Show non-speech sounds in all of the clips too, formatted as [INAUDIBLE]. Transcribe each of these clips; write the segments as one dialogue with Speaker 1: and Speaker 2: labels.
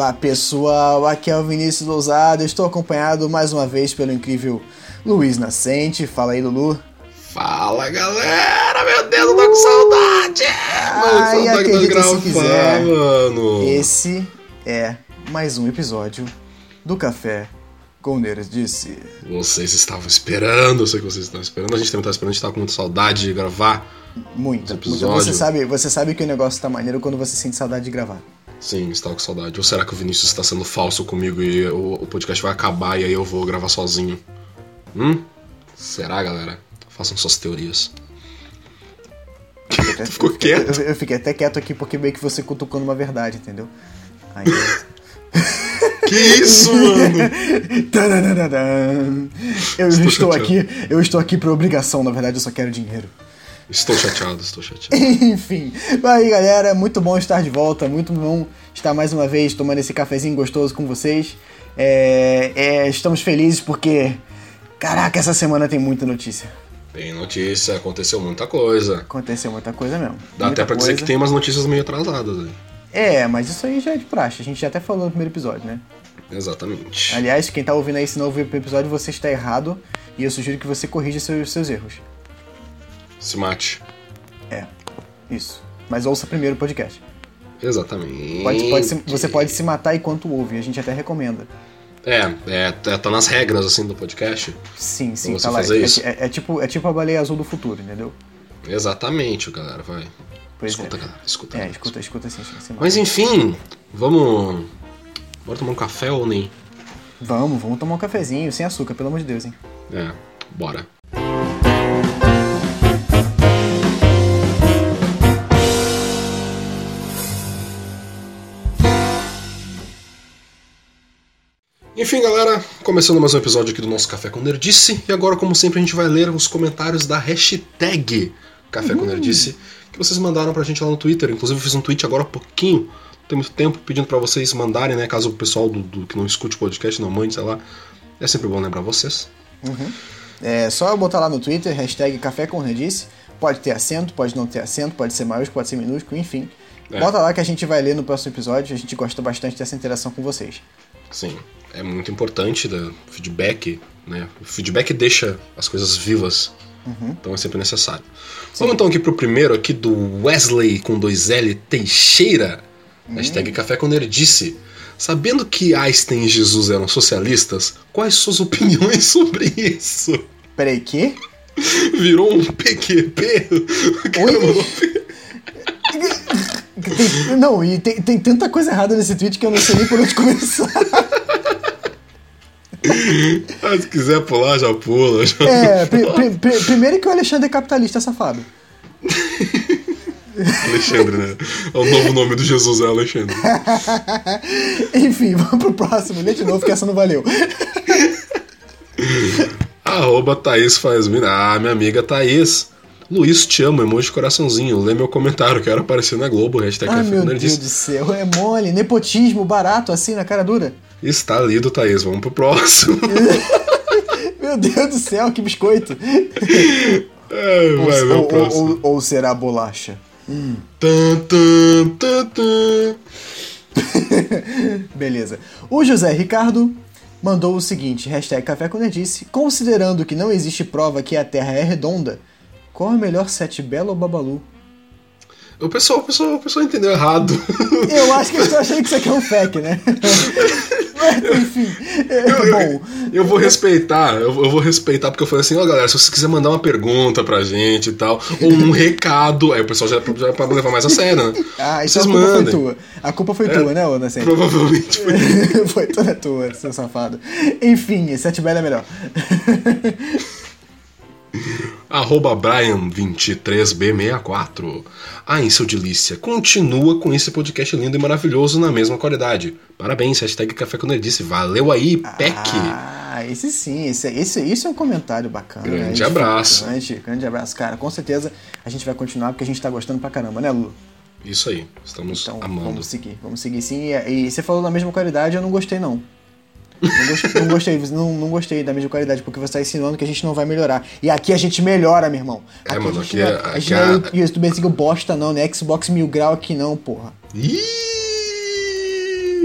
Speaker 1: Fala pessoal, aqui é o Vinícius Lousada, estou acompanhado mais uma vez pelo incrível Luiz Nascente. Fala aí, Lulu.
Speaker 2: Fala galera, meu Deus, eu tô com saudade!
Speaker 1: Ai,
Speaker 2: saudade de
Speaker 1: acredita se
Speaker 2: gravar,
Speaker 1: quiser.
Speaker 2: mano.
Speaker 1: Esse é mais um episódio do Café com Neiras disse.
Speaker 2: Vocês estavam esperando, eu sei que vocês estavam esperando, a gente também tá esperando, a gente tá com muita saudade de gravar.
Speaker 1: Muito, muito.
Speaker 2: Episódio.
Speaker 1: Você sabe, você sabe que o negócio tá maneiro quando você sente saudade de gravar.
Speaker 2: Sim, estava com saudade. Ou será que o Vinícius está sendo falso comigo e o, o podcast vai acabar e aí eu vou gravar sozinho? Hum? Será, galera? Façam suas teorias. [LAUGHS]
Speaker 1: Até-
Speaker 2: Ficou
Speaker 1: eu fiquei-
Speaker 2: quieto?
Speaker 1: Eu, eu fiquei até quieto aqui porque meio que você cutucando uma verdade, entendeu? Aí, [LAUGHS]
Speaker 2: Que isso, mano? [LAUGHS]
Speaker 1: Eu
Speaker 2: Estou
Speaker 1: estou, aqui, eu estou aqui por obrigação, na verdade eu só quero dinheiro.
Speaker 2: Estou chateado, estou chateado. [LAUGHS]
Speaker 1: Enfim, aí galera, muito bom estar de volta, muito bom estar mais uma vez tomando esse cafezinho gostoso com vocês. É, é, estamos felizes porque, caraca, essa semana tem muita notícia.
Speaker 2: Tem notícia, aconteceu muita coisa.
Speaker 1: Aconteceu muita coisa mesmo.
Speaker 2: Dá
Speaker 1: muita
Speaker 2: até pra dizer
Speaker 1: coisa.
Speaker 2: que tem umas notícias meio atrasadas aí.
Speaker 1: É, mas isso aí já é de praxe, a gente já até falou no primeiro episódio, né?
Speaker 2: Exatamente.
Speaker 1: Aliás, quem tá ouvindo aí esse novo episódio, você está errado e eu sugiro que você corrija seus, seus erros.
Speaker 2: Se mate.
Speaker 1: É, isso. Mas ouça primeiro o podcast.
Speaker 2: Exatamente.
Speaker 1: Pode, pode se- você pode se matar enquanto ouve, a gente até recomenda.
Speaker 2: É, é, tá tá nas regras assim do podcast.
Speaker 1: Sim, sim, tá lá.
Speaker 2: fazer
Speaker 1: É,
Speaker 2: isso?
Speaker 1: é- é tipo, é tipo a baleia azul do futuro, entendeu?
Speaker 2: Exatamente, galera, vai.
Speaker 1: Pois
Speaker 2: escuta,
Speaker 1: é.
Speaker 2: galera, escuta.
Speaker 1: É,
Speaker 2: galera,
Speaker 1: escuta, escuta sim, sim, sim.
Speaker 2: Mas enfim, vamos. Bora tomar um café ou nem?
Speaker 1: Vamos, vamos tomar um cafezinho, sem açúcar, pelo amor de Deus, hein?
Speaker 2: É, bora. Enfim, galera, começando mais um episódio aqui do nosso Café com Nerdice. E agora, como sempre, a gente vai ler os comentários da hashtag Café com Nerdice que vocês mandaram pra gente lá no Twitter. Inclusive, eu fiz um tweet agora há pouquinho, não tem muito tempo, pedindo pra vocês mandarem, né? Caso o pessoal do, do- que não escute o podcast não mande, sei lá. É sempre bom lembrar vocês.
Speaker 1: É só botar lá no Twitter, hashtag Café com Redice. Pode ter acento, pode não ter acento, pode ser maiúsculo, pode ser minúsculo, enfim.
Speaker 2: É.
Speaker 1: Bota lá que a gente vai ler no próximo episódio. A gente gosta bastante dessa interação com vocês.
Speaker 2: Sim, é muito importante o feedback, né? O feedback deixa as coisas vivas, então é sempre necessário. Vamos então aqui pro primeiro, aqui do Wesley com dois L Teixeira, hashtag Café com Nerdice. Sabendo que Einstein e Jesus eram socialistas, quais suas opiniões [LAUGHS] sobre isso?
Speaker 1: Peraí, que?
Speaker 2: Virou um PQP?
Speaker 1: Oi? [LAUGHS] [LAUGHS] não, e tem, tem tanta coisa errada nesse tweet que eu não sei nem por onde começar. [LAUGHS]
Speaker 2: Ah, se quiser pular, já pula. Já...
Speaker 1: É, pri- pri- primeiro que o Alexandre é capitalista safado. [LAUGHS]
Speaker 2: Alexandre, né? É o novo nome do Jesus, é Alexandre. [LAUGHS]
Speaker 1: Enfim, vamos pro próximo. Lê de novo que essa não valeu.
Speaker 2: Arroba Thaís faz. Ah, minha amiga Thaís. Luiz, te amo, emoji de coraçãozinho. Lê meu comentário, quero aparecer na Globo. Hashtag
Speaker 1: Ai,
Speaker 2: Café
Speaker 1: meu Deus do céu. É mole, nepotismo, barato, assim, na cara dura.
Speaker 2: Está lido, Thaís. Vamos pro próximo. [LAUGHS]
Speaker 1: Meu Deus do céu, que biscoito. [LAUGHS]
Speaker 2: É, vai,
Speaker 1: ou,
Speaker 2: meu
Speaker 1: ou- ou- ou será bolacha?
Speaker 2: Tan, tan, tan, tan. [LAUGHS]
Speaker 1: Beleza. O José Ricardo mandou o seguinte, hashtag Café com Nerdice, considerando que não existe prova que a Terra é redonda, qual é o melhor set Belo ou Babalu?
Speaker 2: O pessoal, o pessoal, o pessoal entendeu errado. [LAUGHS]
Speaker 1: Eu acho que eles estão achando que isso aqui é um fake, né? Mas, enfim, é, bom,
Speaker 2: Eu vou respeitar, eu, eu vou respeitar, porque eu falei assim, ó galera, se você quiser mandar uma pergunta pra gente e tal, ou um recado, aí o pessoal já, já é pra levar mais a sério, né? [LAUGHS]
Speaker 1: ah, então
Speaker 2: Vocês
Speaker 1: a culpa foi
Speaker 2: mandem.
Speaker 1: tua. A culpa foi tua, né, ô Nascente? [LAUGHS]
Speaker 2: Provavelmente foi.
Speaker 1: foi toda tua, seu safado. Enfim, Sete Belo é melhor.
Speaker 2: Arroba Brian23B64. Ah, em seu delícia, continua com esse podcast lindo e maravilhoso na mesma qualidade. Parabéns, hashtag Café com Nerdice. Valeu aí, Peck.
Speaker 1: Ah, esse sim, esse, esse, isso é um comentário bacana.
Speaker 2: Grande
Speaker 1: é
Speaker 2: abraço.
Speaker 1: Grande, grande abraço, cara. Com certeza a gente vai continuar porque a gente tá gostando pra caramba, né, Lu?
Speaker 2: Isso aí, estamos
Speaker 1: Então
Speaker 2: amando.
Speaker 1: vamos seguir, vamos seguir sim. E, e você falou na mesma qualidade, eu não gostei não. Não gostei, não, gostei, não, não gostei da mesma qualidade, porque você tá insinuando que a gente não vai melhorar. E aqui a gente melhora, meu irmão.
Speaker 2: É,
Speaker 1: Aqui
Speaker 2: mano,
Speaker 1: a gente
Speaker 2: aqui
Speaker 1: não
Speaker 2: é-
Speaker 1: a
Speaker 2: aqui
Speaker 1: gente
Speaker 2: é
Speaker 1: não é
Speaker 2: a-
Speaker 1: YouTube bosta não, não é Xbox mil grau aqui não, porra.
Speaker 2: Ih,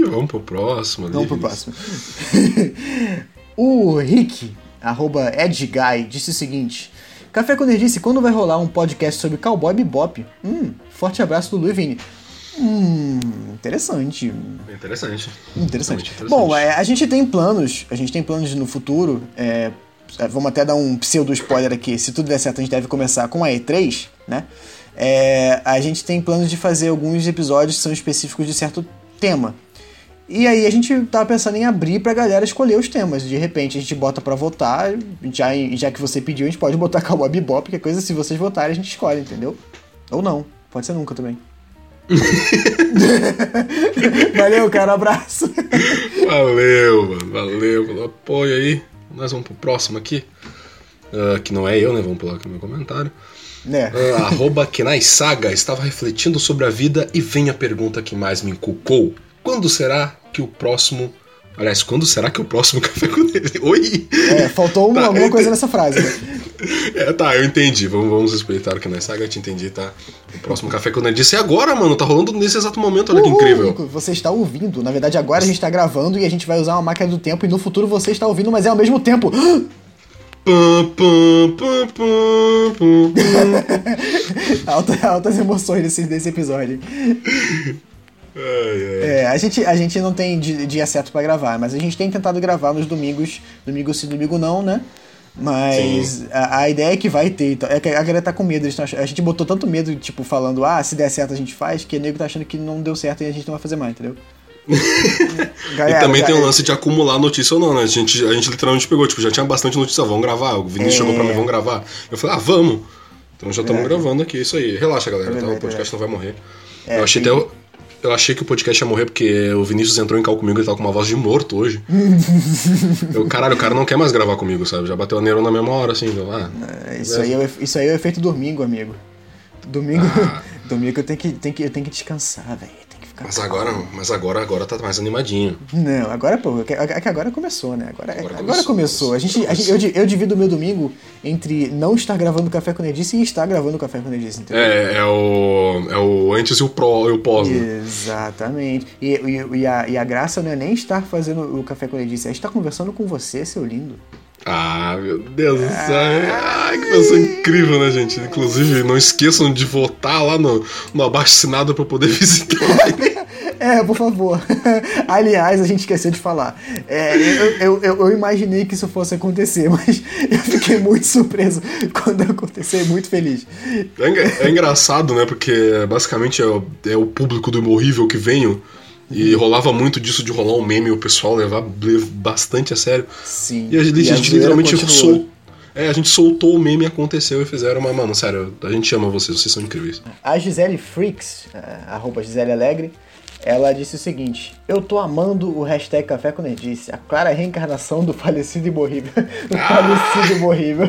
Speaker 2: vamos pro próximo.
Speaker 1: Vamos pro próximo. [LAUGHS] o Rick, arroba Edguy, disse o seguinte. Café com Nerdice, quando vai rolar um podcast sobre Cowboy Bebop? Hum, forte abraço do Lu e Vini. Hum, interessante.
Speaker 2: Interessante.
Speaker 1: Interessante. Bom, é, a gente tem planos, a gente tem planos no futuro. É, é, vamos até dar um pseudo spoiler aqui. Se tudo der certo, a gente deve começar com a E3, né? É, a gente tem planos de fazer alguns episódios que são específicos de certo tema. E aí a gente tá pensando em abrir pra galera escolher os temas. De repente a gente bota pra votar, já, já que você pediu, a gente pode botar [LAUGHS] Cowboy Bebop, que é coisa, se vocês votarem, a gente escolhe, entendeu? Ou não, pode ser nunca também. [LAUGHS] valeu, cara, abraço.
Speaker 2: Valeu, mano, valeu pelo apoio aí. Nós vamos pro próximo aqui. Uh, que não é eu, né? Vamos pular aqui no meu comentário.
Speaker 1: É.
Speaker 2: Uh, arroba Kenai Saga estava refletindo sobre a vida e vem a pergunta que mais me inculcou. Quando será que o próximo. Aliás, quando será que o próximo [LAUGHS] café com ele? Oi!
Speaker 1: É, faltou uma, tá, alguma coisa nessa frase, né? [LAUGHS]
Speaker 2: É, tá, eu entendi. Vamos, vamos respeitar o que na saga, eu te entendi, tá? O próximo café com ele disse é agora, mano. Tá rolando nesse exato momento, olha Uhul, que incrível.
Speaker 1: Você está ouvindo. Na verdade, agora a gente tá gravando e a gente vai usar uma máquina do tempo e no futuro você está ouvindo, mas é ao mesmo tempo. [GASPS] [GASPS] Alta, altas emoções desse, desse episódio. [LAUGHS]
Speaker 2: Ai, ai.
Speaker 1: É, a gente, a gente não tem dia certo para gravar, mas a gente tem tentado gravar nos domingos, domingo sim, domingo não, né? Mas a, a, ideia é que vai ter. Então, é que a galera tá com medo. A gente botou tanto medo, tipo, falando, ah, se der certo a gente faz, que o nego tá achando que não deu certo e a gente não vai fazer mais, entendeu? [LAUGHS]
Speaker 2: Galera, e também já, tem o um lance de acumular notícia ou não, né? A gente, a gente literalmente pegou, tipo, já tinha bastante notícia, vamos gravar. O Vinícius é... chegou pra mim, vamos gravar. Eu falei, ah, vamos. Então já estamos é. gravando aqui, isso aí. Relaxa, galera, tá? O podcast não vai morrer. É, eu achei até. Eu achei que o podcast ia morrer porque o Vinícius entrou em cal comigo e ele tava com uma voz de morto hoje. [LAUGHS] eu, caralho, o cara não quer mais gravar comigo, sabe? Já bateu a neurona na mesma hora, assim. ah,
Speaker 1: é, isso, aí é, isso aí é o efeito domingo, amigo. Domingo, ah. [LAUGHS] domingo eu tenho que, tenho que, eu tenho que descansar, velho.
Speaker 2: Mas agora, mas agora, agora tá mais animadinho.
Speaker 1: Não, agora, pô, é que agora começou, né? Agora, agora, agora começou. começou. A gente, a gente, eu, eu divido o meu domingo entre não estar gravando Café com Nerdice e estar gravando Café com Nerdice, entendeu?
Speaker 2: É, é o, é o antes e o pró e o pós,
Speaker 1: né? Exatamente. E, e, e, a, e a graça não é nem estar fazendo o Café com Nerdice, é estar conversando com você, seu lindo.
Speaker 2: Ah, meu Deus do céu. Ai, que pessoa incrível, né, gente? Inclusive, não esqueçam de votar lá no, no abaixo assinado pra poder [LAUGHS] visitar. [LAUGHS]
Speaker 1: É, por favor. [LAUGHS] Aliás, a gente esqueceu de falar. É, eu, eu, eu, imaginei que isso fosse acontecer, [LAUGHS] mas eu fiquei muito surpreso [LAUGHS] quando aconteceu e muito feliz.
Speaker 2: É, é engraçado, né? Porque basicamente é o, é o público do Horrível que venho. E uhum. rolava muito disso de rolar um meme e o pessoal levar bastante a sério.
Speaker 1: Sim.
Speaker 2: E a gente, e a gente literalmente soltou. É, a gente soltou o meme, aconteceu e fizeram, mas, mano, sério, a gente ama vocês, vocês são incríveis.
Speaker 1: A Gisele Freaks, arroba Gisele Alegre, ela disse o seguinte: Eu tô amando o hashtag Café com Nerdice, a clara reencarnação do falecido e morrível. [LAUGHS] do falecido e morrível.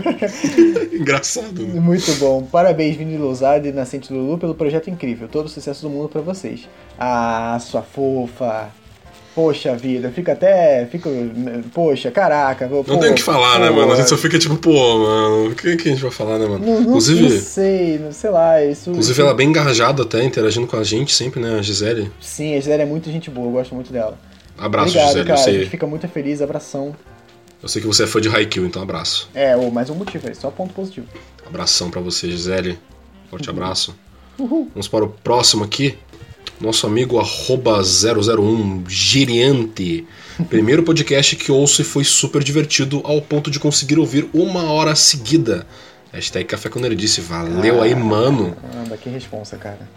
Speaker 1: [LAUGHS]
Speaker 2: Engraçado. Né?
Speaker 1: Muito bom. Parabéns, Vini Lousada e Nascente Lulu, pelo projeto incrível. Todo o sucesso do mundo para vocês. Ah, sua fofa. Poxa vida, fica até. Fica. Poxa, caraca. Pô,
Speaker 2: não tem o que falar, pô, né, mano? A gente só fica tipo, pô, mano, o que, que a gente vai falar, né, mano?
Speaker 1: Não, inclusive. Não sei, não sei lá. Isso,
Speaker 2: inclusive,
Speaker 1: isso...
Speaker 2: ela é bem engajada até, interagindo com a gente sempre, né, a Gisele?
Speaker 1: Sim, a Gisele é muito gente boa, eu gosto muito dela.
Speaker 2: Abraço,
Speaker 1: Obrigado,
Speaker 2: Gisele.
Speaker 1: Cara,
Speaker 2: eu sei.
Speaker 1: A gente fica muito feliz, abração.
Speaker 2: Eu sei que você é fã de Haikyuu, então abraço.
Speaker 1: É, ou mais um motivo aí, só ponto positivo.
Speaker 2: Abração para você, Gisele. Forte uhum. abraço.
Speaker 1: Uhul.
Speaker 2: Vamos para o próximo aqui nosso amigo 001 Giriante. Primeiro podcast que ouço e foi super divertido ao ponto de conseguir ouvir uma hora seguida. Hashtag Café com Nerdice. Valeu ah, aí, mano.
Speaker 1: Anda, que responsa, cara.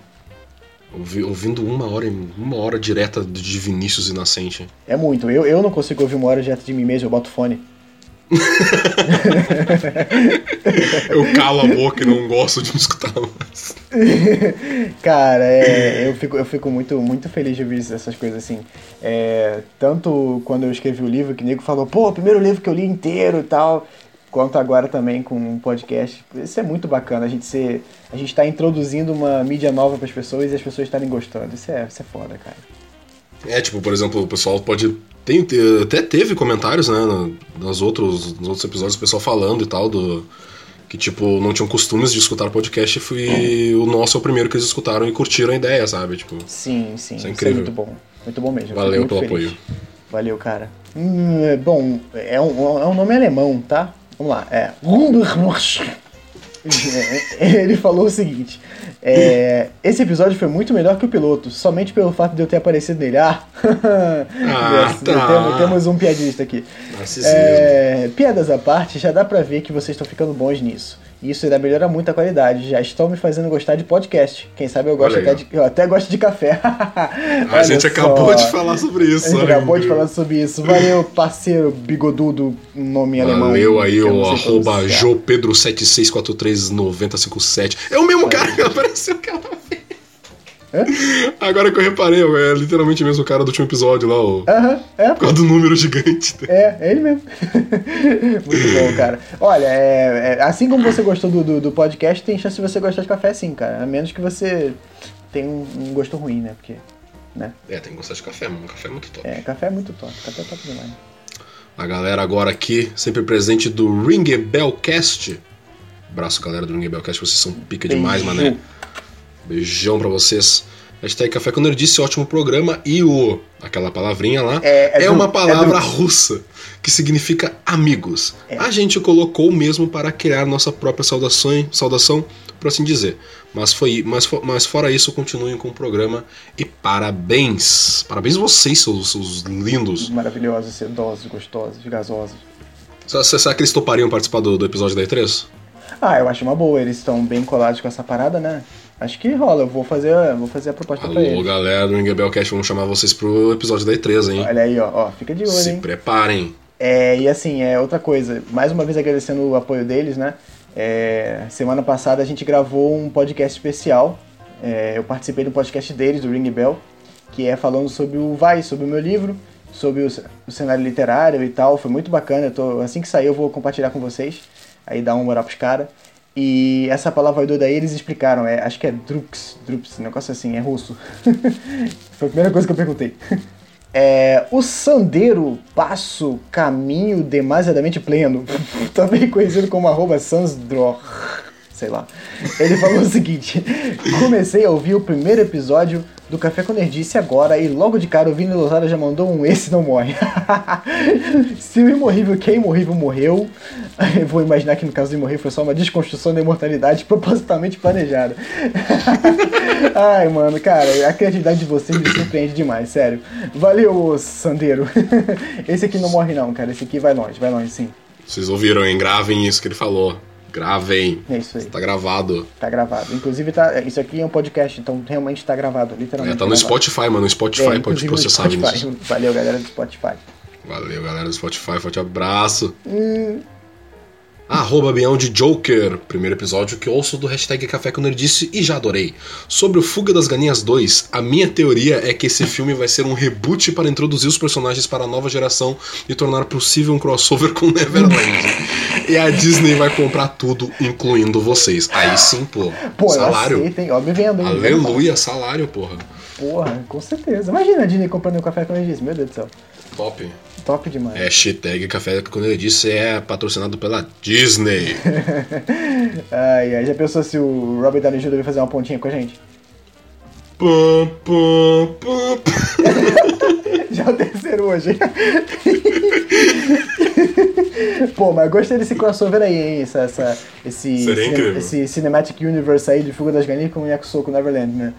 Speaker 2: Ouvi, ouvindo uma hora, uma hora direta de Vinícius Inocente.
Speaker 1: É muito. Eu, eu não consigo ouvir uma hora direta de mim mesmo, eu boto fone. [LAUGHS]
Speaker 2: eu calo a boca e não gosto de me escutar mais. [LAUGHS]
Speaker 1: Cara, é, eu, fico, eu fico muito, muito feliz de ouvir essas coisas assim. É, tanto quando eu escrevi o livro, que o nego falou, pô, primeiro livro que eu li inteiro e tal, quanto agora também com um podcast. Isso é muito bacana, a gente ser, a gente tá introduzindo uma mídia nova para as pessoas e as pessoas estarem gostando. Isso é, isso é foda, cara.
Speaker 2: É, tipo, por exemplo, o pessoal pode. Tem, até teve comentários, né, nos outros, nos outros episódios, o pessoal falando e tal, do. Que, tipo, não tinham costumes de escutar podcast e foi, o nosso é o primeiro que eles escutaram e curtiram a ideia, sabe? Tipo,
Speaker 1: sim, sim. Isso é incrível. Isso é muito bom. Muito bom mesmo.
Speaker 2: Valeu pelo feliz. apoio.
Speaker 1: Valeu, cara. Hum, é bom, é um, é um nome alemão, tá? Vamos lá. É. [LAUGHS] Ele falou o seguinte: é, esse episódio foi muito melhor que o piloto, somente pelo fato de eu ter aparecido nele. [LAUGHS] Ah,
Speaker 2: ah tá.
Speaker 1: temos, temos, um piadista aqui. É, piadas à parte, já dá pra ver que vocês estão ficando bons nisso. Isso ainda melhora muito a qualidade. Já estão me fazendo gostar de podcast. Quem sabe eu gosto até de, eu até gosto de café. [LAUGHS]
Speaker 2: a gente só. acabou de falar sobre isso.
Speaker 1: A gente acabou de falar sobre isso. Valeu, parceiro bigodudo, nome
Speaker 2: Valeu
Speaker 1: alemão.
Speaker 2: Valeu aí, o arroba jopedro76439057. É o mesmo cara [LAUGHS] que apareceu vez. É? [LAUGHS] Agora que eu reparei, é literalmente mesmo o cara do último episódio lá, o.
Speaker 1: Aham, uh -huh, é. [LAUGHS]
Speaker 2: Por causa do número gigante.
Speaker 1: É, é ele mesmo. [LAUGHS] Muito bom, cara. Olha, é, é, assim como você gostou do, do, do, podcast, tem chance de você gostar de café sim, cara. A menos que você tenha um, um gosto ruim, né? Porque. Né?
Speaker 2: É, tem que gostar de café, mano. Café é muito top.
Speaker 1: É, café é muito top. Café é top demais.
Speaker 2: A galera agora aqui, sempre presente do Ring Bell Cast. Abraço, galera do Ring Bell Cast, vocês são pica Beijo. demais, mané. Beijão pra vocês. Hashtag Café quando ele disse ótimo programa e o. aquela palavrinha lá. É, é, é uma palavra é do... russa que significa amigos. É. A gente colocou mesmo para criar nossa própria saudação, saudação por assim dizer. Mas, foi, mas, mas fora isso, continuem com o programa e parabéns! Parabéns vocês, seus, seus lindos!
Speaker 1: Maravilhosos, sedosos, gostosos, gasosos.
Speaker 2: Será que eles topariam participar do, do episódio da E3?
Speaker 1: Ah, eu acho uma boa, eles estão bem colados com essa parada, né? Acho que rola, eu vou fazer, vou fazer a proposta Alô, pra eles. Alô,
Speaker 2: galera do Ingabelcast, vamos chamar vocês pro episódio da E3, hein?
Speaker 1: Olha aí, ó, ó fica de olho,
Speaker 2: Se
Speaker 1: hein?
Speaker 2: Se preparem.
Speaker 1: É, e assim, é outra coisa, mais uma vez agradecendo o apoio deles, né? É, semana passada a gente gravou um podcast especial. É, eu participei do podcast deles, do Ring Bell, que é falando sobre o Vai, sobre o meu livro, sobre o, o cenário literário e tal. Foi muito bacana. Tô, assim que sair eu vou compartilhar com vocês. Aí dá um moral pros caras. E essa palavra doida aí eles explicaram, é, acho que é Drux, um negócio assim, é russo. [LAUGHS] Foi a primeira coisa que eu perguntei. É, o Sandeiro Passo Caminho Demasiadamente Pleno, [LAUGHS] também conhecido como arroba Sansdror, sei lá. Ele falou o seguinte: Comecei a ouvir o primeiro episódio do Café com Nerdice agora e logo de cara o Vini Lozada já mandou um Esse Não Morre. [LAUGHS] Se o imorrível, que é imorrível morreu, eu vou imaginar que no caso do imorrível foi só uma desconstrução da imortalidade propositalmente planejada. [LAUGHS] Ai, mano, cara, a criatividade de vocês me surpreende demais, sério. Valeu, Sandeiro. [LAUGHS] Esse aqui não morre não, cara, esse aqui vai longe, vai longe sim.
Speaker 2: Vocês ouviram, hein? Gravem isso que ele falou. Gravem.
Speaker 1: É isso aí.
Speaker 2: Tá gravado.
Speaker 1: Tá gravado. Inclusive, tá, isso aqui é um podcast, então realmente tá gravado, literalmente.
Speaker 2: É, tá no
Speaker 1: gravado.
Speaker 2: Spotify, mano. No Spotify é, pode processar
Speaker 1: isso. [LAUGHS] Valeu, galera do Spotify.
Speaker 2: Valeu, galera do Spotify. Forte abraço. Hum. Arroba Beyond Joker, primeiro episódio que ouço do hashtag Café com Nerdice e já adorei. Sobre o Fuga das Galinhas 2, a minha teoria é que esse filme vai ser um reboot para introduzir os personagens para a nova geração e tornar possível um crossover com Neverland. e a Disney vai comprar tudo, incluindo vocês. Aí sim, pô.
Speaker 1: Pô, salário. Aceitem, ó, me vendo,
Speaker 2: Aleluia, salário, porra.
Speaker 1: Porra, com certeza. Imagina a Disney comprando um café com Nerdice, meu Deus do céu.
Speaker 2: Top.
Speaker 1: Top demais.
Speaker 2: Hashtag Café quando eu disse é patrocinado pela Disney. [LAUGHS]
Speaker 1: ai, ai, já pensou se o Robert Downey Jr. vai fazer uma pontinha com a gente?
Speaker 2: Pum, pum, pum. [LAUGHS]
Speaker 1: já é o terceiro hoje. [LAUGHS] Pô, mas gostei desse crossover aí, hein? Essa, essa, esse,
Speaker 2: cine,
Speaker 1: esse Cinematic Universe aí de Fuga das Galinhas com o Yakusoku Neverland, né?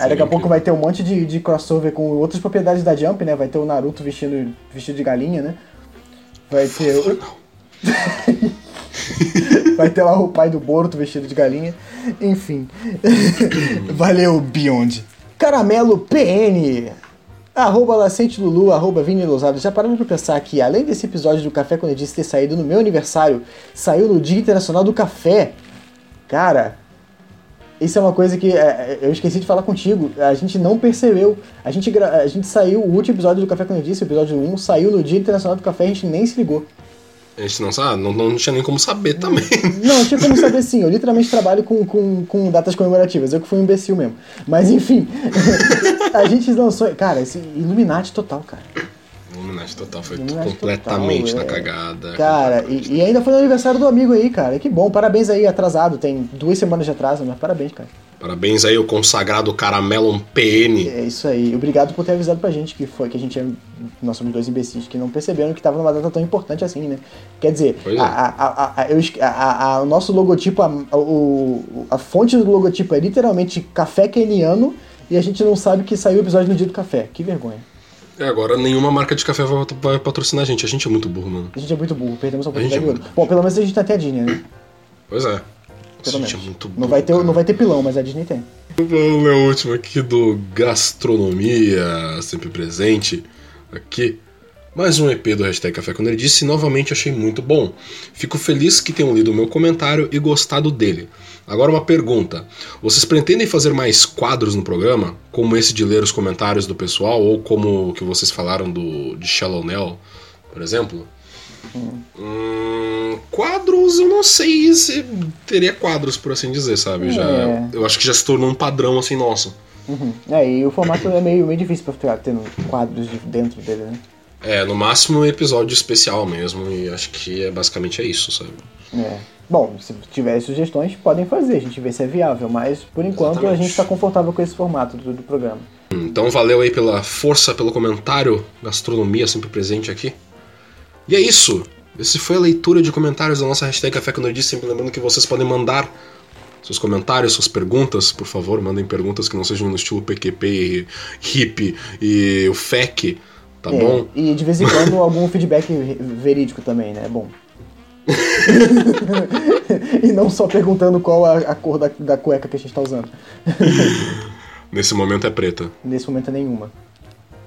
Speaker 1: Aí daqui a pouco vai ter um monte de, de crossover com outras propriedades da Jump, né? Vai ter o Naruto vestindo, vestido de galinha, né? Vai ter. [LAUGHS] vai ter lá o pai do Boruto vestido de galinha. Enfim. [LAUGHS] Valeu, Beyond. Caramelo PN. Arroba Lacente Lulu, arroba Vini. Já paramos pra pensar que, além desse episódio do Café quando eu disse ter saído no meu aniversário, saiu no Dia Internacional do Café. Cara, isso é uma coisa que é, eu esqueci de falar contigo. A gente não percebeu. A gente, a gente saiu, o último episódio do Café com Disse, o episódio 1, saiu no Dia Internacional do Café, a gente nem se ligou.
Speaker 2: A gente não sabe, não, não tinha nem como saber também.
Speaker 1: Não, [LAUGHS] não tinha como saber sim. Eu literalmente trabalho com, com, com datas comemorativas. Eu que fui um imbecil mesmo. Mas enfim, [LAUGHS] a gente lançou. Cara, esse Illuminati total, cara.
Speaker 2: Total, foi completamente total, na é. cagada.
Speaker 1: Cara, e, e, ainda foi no aniversário do amigo aí, cara. Que bom, parabéns aí, atrasado. Tem duas semanas de atraso, mas parabéns, cara.
Speaker 2: Parabéns aí, o consagrado Caramelon PN.
Speaker 1: É isso aí. Obrigado por ter avisado pra gente que foi que a gente é. Nós somos dois imbecis que não perceberam que tava numa data tão importante assim, né? Quer dizer,
Speaker 2: é.
Speaker 1: a, a, eu a- a- o nosso logotipo, a, o, a fonte do logotipo é literalmente café keniano e a gente não sabe que saiu o episódio no dia do café. Que vergonha.
Speaker 2: É, agora nenhuma marca de café vai, vai patrocinar a gente. A gente é muito burro, mano.
Speaker 1: A gente é muito burro, perdemos a
Speaker 2: A gente
Speaker 1: oportunidade
Speaker 2: é
Speaker 1: de ouro. Bom, pelo menos a gente tá até a Disney, né?
Speaker 2: Pois é.
Speaker 1: Pelo
Speaker 2: a gente
Speaker 1: menos.
Speaker 2: é muito burro.
Speaker 1: Não vai, ter,
Speaker 2: cara.
Speaker 1: não vai ter pilão, mas a Disney tem.
Speaker 2: Vamos ler o último aqui do Gastronomia, sempre presente. Aqui. Mais um EP do Hashtag Café com Nerdice e novamente achei muito bom. Fico feliz que tenham lido o meu comentário e gostado dele. Agora uma pergunta. Vocês pretendem fazer mais quadros no programa? Como esse de ler os comentários do pessoal? Ou como o que vocês falaram do, de Shallow Nell, por exemplo? Hum, quadros, eu não sei se teria quadros, por assim dizer, sabe? Já,
Speaker 1: É.
Speaker 2: eu acho que já se tornou um padrão assim nosso.
Speaker 1: Uhum. É, e o formato é meio, meio difícil pra ficar tendo quadros de- dentro dele, né?
Speaker 2: É, no máximo um episódio especial mesmo, e acho que é basicamente é isso, sabe?
Speaker 1: É. Bom, se tiverem sugestões, podem fazer, a gente vê se é viável, mas por enquanto a
Speaker 2: Exatamente.
Speaker 1: gente está confortável com esse formato do, do programa.
Speaker 2: Então valeu aí pela força, pelo comentário, gastronomia sempre presente aqui. E é isso. Esse foi a leitura de comentários da nossa hashtag Café com Nerdice. Sempre lembrando que vocês podem mandar seus comentários, suas perguntas, por favor, mandem perguntas que não sejam no estilo PQP, hip e o FEC, tá
Speaker 1: É,
Speaker 2: bom?
Speaker 1: E de vez em quando [LAUGHS] algum feedback verídico também, né? É bom. [LAUGHS] e não só perguntando qual a, a cor da, da cueca que a gente tá usando. [LAUGHS]
Speaker 2: Nesse momento é preta.
Speaker 1: Nesse momento é nenhuma.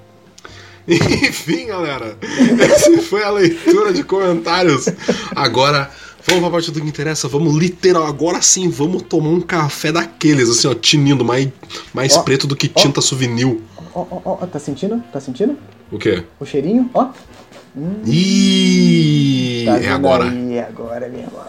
Speaker 1: [LAUGHS]
Speaker 2: Enfim, galera, essa foi a leitura de comentários. Agora, vamos pra parte do que interessa. Vamos literal, agora sim, vamos tomar um café daqueles, assim, ó, tinindo, mais, mais
Speaker 1: Ó,
Speaker 2: preto do que
Speaker 1: ó.
Speaker 2: tinta souvenir.
Speaker 1: Ó, ó, ó, tá sentindo? Tá sentindo?
Speaker 2: O quê?
Speaker 1: O cheirinho? Ó.
Speaker 2: Ih,
Speaker 1: Tá
Speaker 2: é agora.
Speaker 1: Aí, agora, meu irmão.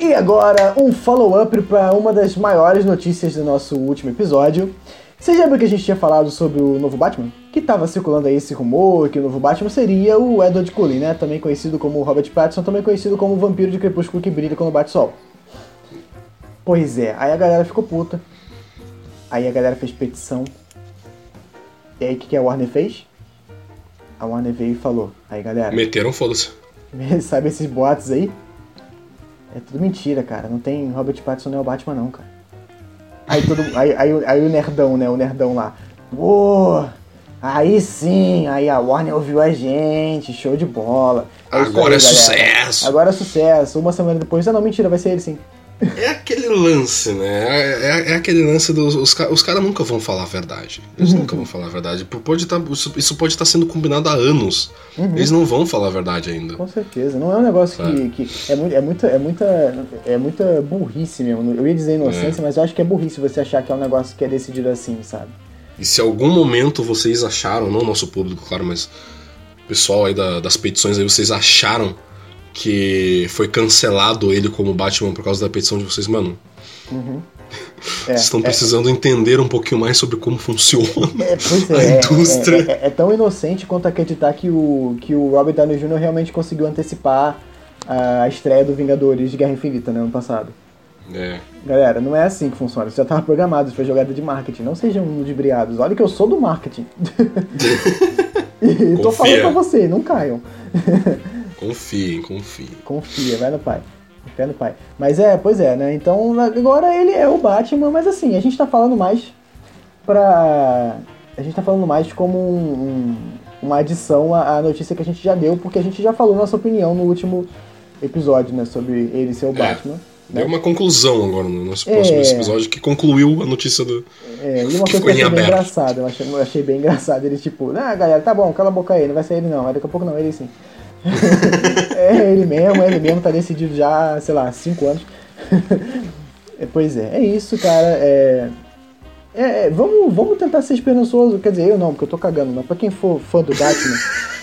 Speaker 1: E agora, um follow-up para uma das maiores notícias do nosso último episódio. Vocês lembram que a gente tinha falado sobre o novo Batman? Que tava circulando aí esse rumor que o novo Batman seria o Edward Cullen, né? Também conhecido como Robert Pattinson, também conhecido como o vampiro de crepúsculo que brilha quando bate sol. Pois é, aí a galera ficou puta. Aí a galera fez petição. E aí o que, que a Warner fez? A Warner veio e falou. Aí galera,
Speaker 2: Meteram foda-se. [LAUGHS]
Speaker 1: sabe esses boatos aí? É tudo mentira, cara. Não tem Robert Pattinson nem o Batman não, cara. Aí todo aí, aí, o- aí o nerdão, né? O nerdão lá. Pô, aí sim, aí a Warner ouviu a gente, show de bola. É
Speaker 2: Agora
Speaker 1: aí,
Speaker 2: é
Speaker 1: galera.
Speaker 2: sucesso.
Speaker 1: Agora é sucesso. Uma semana depois, ah não, mentira, vai ser ele sim.
Speaker 2: É aquele lance, né? É, é- é aquele lance dos. Os, os caras nunca vão falar a verdade. Eles
Speaker 1: Uhum.
Speaker 2: nunca vão falar a verdade. Pode tá, isso, isso pode estar sendo combinado há anos.
Speaker 1: Uhum.
Speaker 2: Eles não vão falar a verdade ainda.
Speaker 1: Com certeza. Não é um negócio
Speaker 2: Sabe?
Speaker 1: que, que é, muito, é, muita, é, muita, é muita burrice mesmo. Eu ia dizer inocência, mas eu acho que é burrice você achar que é um negócio que é decidido assim, sabe?
Speaker 2: E se algum momento vocês acharam, não o nosso público, claro, mas o pessoal aí da- das petições aí, vocês acharam que foi cancelado ele como Batman por causa da petição de vocês, mano, [LAUGHS]
Speaker 1: É,
Speaker 2: vocês estão
Speaker 1: é-
Speaker 2: precisando entender um pouquinho mais sobre como funciona. [LAUGHS]
Speaker 1: É,
Speaker 2: a
Speaker 1: é, é,
Speaker 2: indústria.
Speaker 1: é, é- é tão inocente quanto acreditar que o, que o Robert Downey Jr. realmente conseguiu antecipar a estreia do Vingadores de Guerra Infinita né, ano passado.
Speaker 2: É.
Speaker 1: Galera, não é assim que funciona. Isso já estava programado, isso foi jogada de marketing. Não sejam ludibriados. Olha que eu sou do marketing. [LAUGHS] e tô falando pra você, não caiam.
Speaker 2: Confiem, confiem.
Speaker 1: Confia, vai no pai. Fé no pai. Mas é, pois é, né? Então agora ele é o Batman, mas assim, a gente tá falando mais pra. A gente tá falando mais como um- um- uma adição à, à notícia que a gente já deu, porque a gente já falou nossa opinião no último episódio, né? Sobre ele ser o Batman. né?
Speaker 2: Deu uma conclusão agora no nosso
Speaker 1: É.
Speaker 2: próximo episódio que concluiu a notícia do.
Speaker 1: É, e uma coisa que eu achei bem engraçada, eu achei, eu achei bem engraçado. Ele tipo, ah, galera, tá bom, cala a boca aí, não vai ser ele não. Aí daqui a pouco não, ele sim. É ele mesmo, é ele mesmo, tá decidido já, sei lá, cinco anos. [LAUGHS] É, pois é, é isso, cara. É, é, é, vamos, vamos tentar ser esperançoso. Quer dizer, eu não, porque eu tô cagando, mas pra quem for fã do Batman,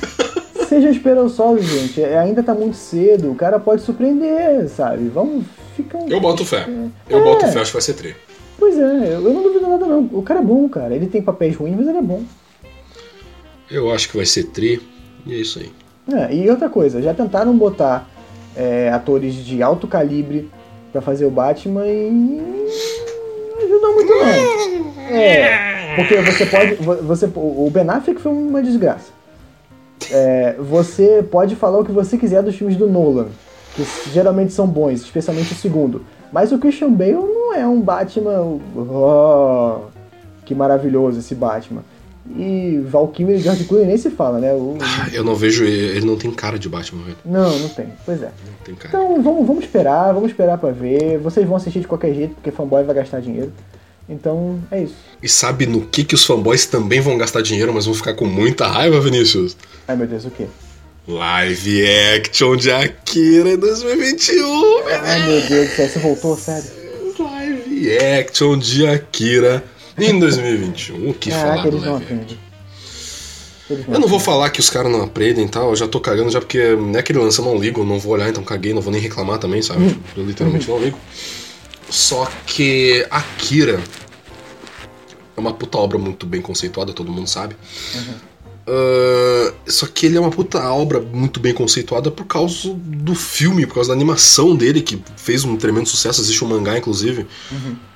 Speaker 1: [LAUGHS] seja esperançoso, gente. É, ainda tá muito cedo, o cara pode surpreender, sabe? Vamos ficar.
Speaker 2: Eu boto fé. Eu
Speaker 1: É.
Speaker 2: boto fé, acho que vai ser tri.
Speaker 1: Pois é, eu não duvido nada não. O cara é bom, cara. Ele tem papéis ruins, mas ele é bom.
Speaker 2: Eu acho que vai ser tri. E é isso aí.
Speaker 1: É, e outra coisa, já tentaram botar é, atores de alto calibre para fazer o Batman e não ajuda muito não. É, porque você pode, você, o Ben Affleck foi uma desgraça. É, você pode falar o que você quiser dos filmes do Nolan, que geralmente são bons, especialmente o segundo. Mas o Christian Bale não é um Batman. Oh, que maravilhoso esse Batman. E Val Kilmer e George Clooney nem se fala, né? O...
Speaker 2: Ah, eu não vejo ele, ele não tem cara de Batman, velho.
Speaker 1: Não, não tem. Pois é.
Speaker 2: Não tem cara.
Speaker 1: Então vamos, vamos esperar, vamos esperar pra ver. Vocês vão assistir de qualquer jeito, porque fanboy vai gastar dinheiro. Então é isso.
Speaker 2: E sabe no que, que os fanboys também vão gastar dinheiro, mas vão ficar com muita raiva, Vinícius?
Speaker 1: Ai meu Deus, o quê?
Speaker 2: Live action de Akira em 2021,
Speaker 1: Ai meu Deus do céu, você voltou, sério?
Speaker 2: Live action de Akira em 2021. O que
Speaker 1: Caraca,
Speaker 2: falar do
Speaker 1: não
Speaker 2: live action? Eu não vou falar que os caras não aprendem e tal, eu já tô cagando já porque é aquele lance, eu não ligo, eu não vou olhar, então caguei, não vou nem reclamar também, sabe? Tipo, eu literalmente não ligo. Só que Akira é uma puta obra muito bem conceituada, todo mundo sabe. Ah, só que ele é uma puta obra muito bem conceituada por causa do filme, por causa da animação dele, que fez um tremendo sucesso, existe um mangá, inclusive.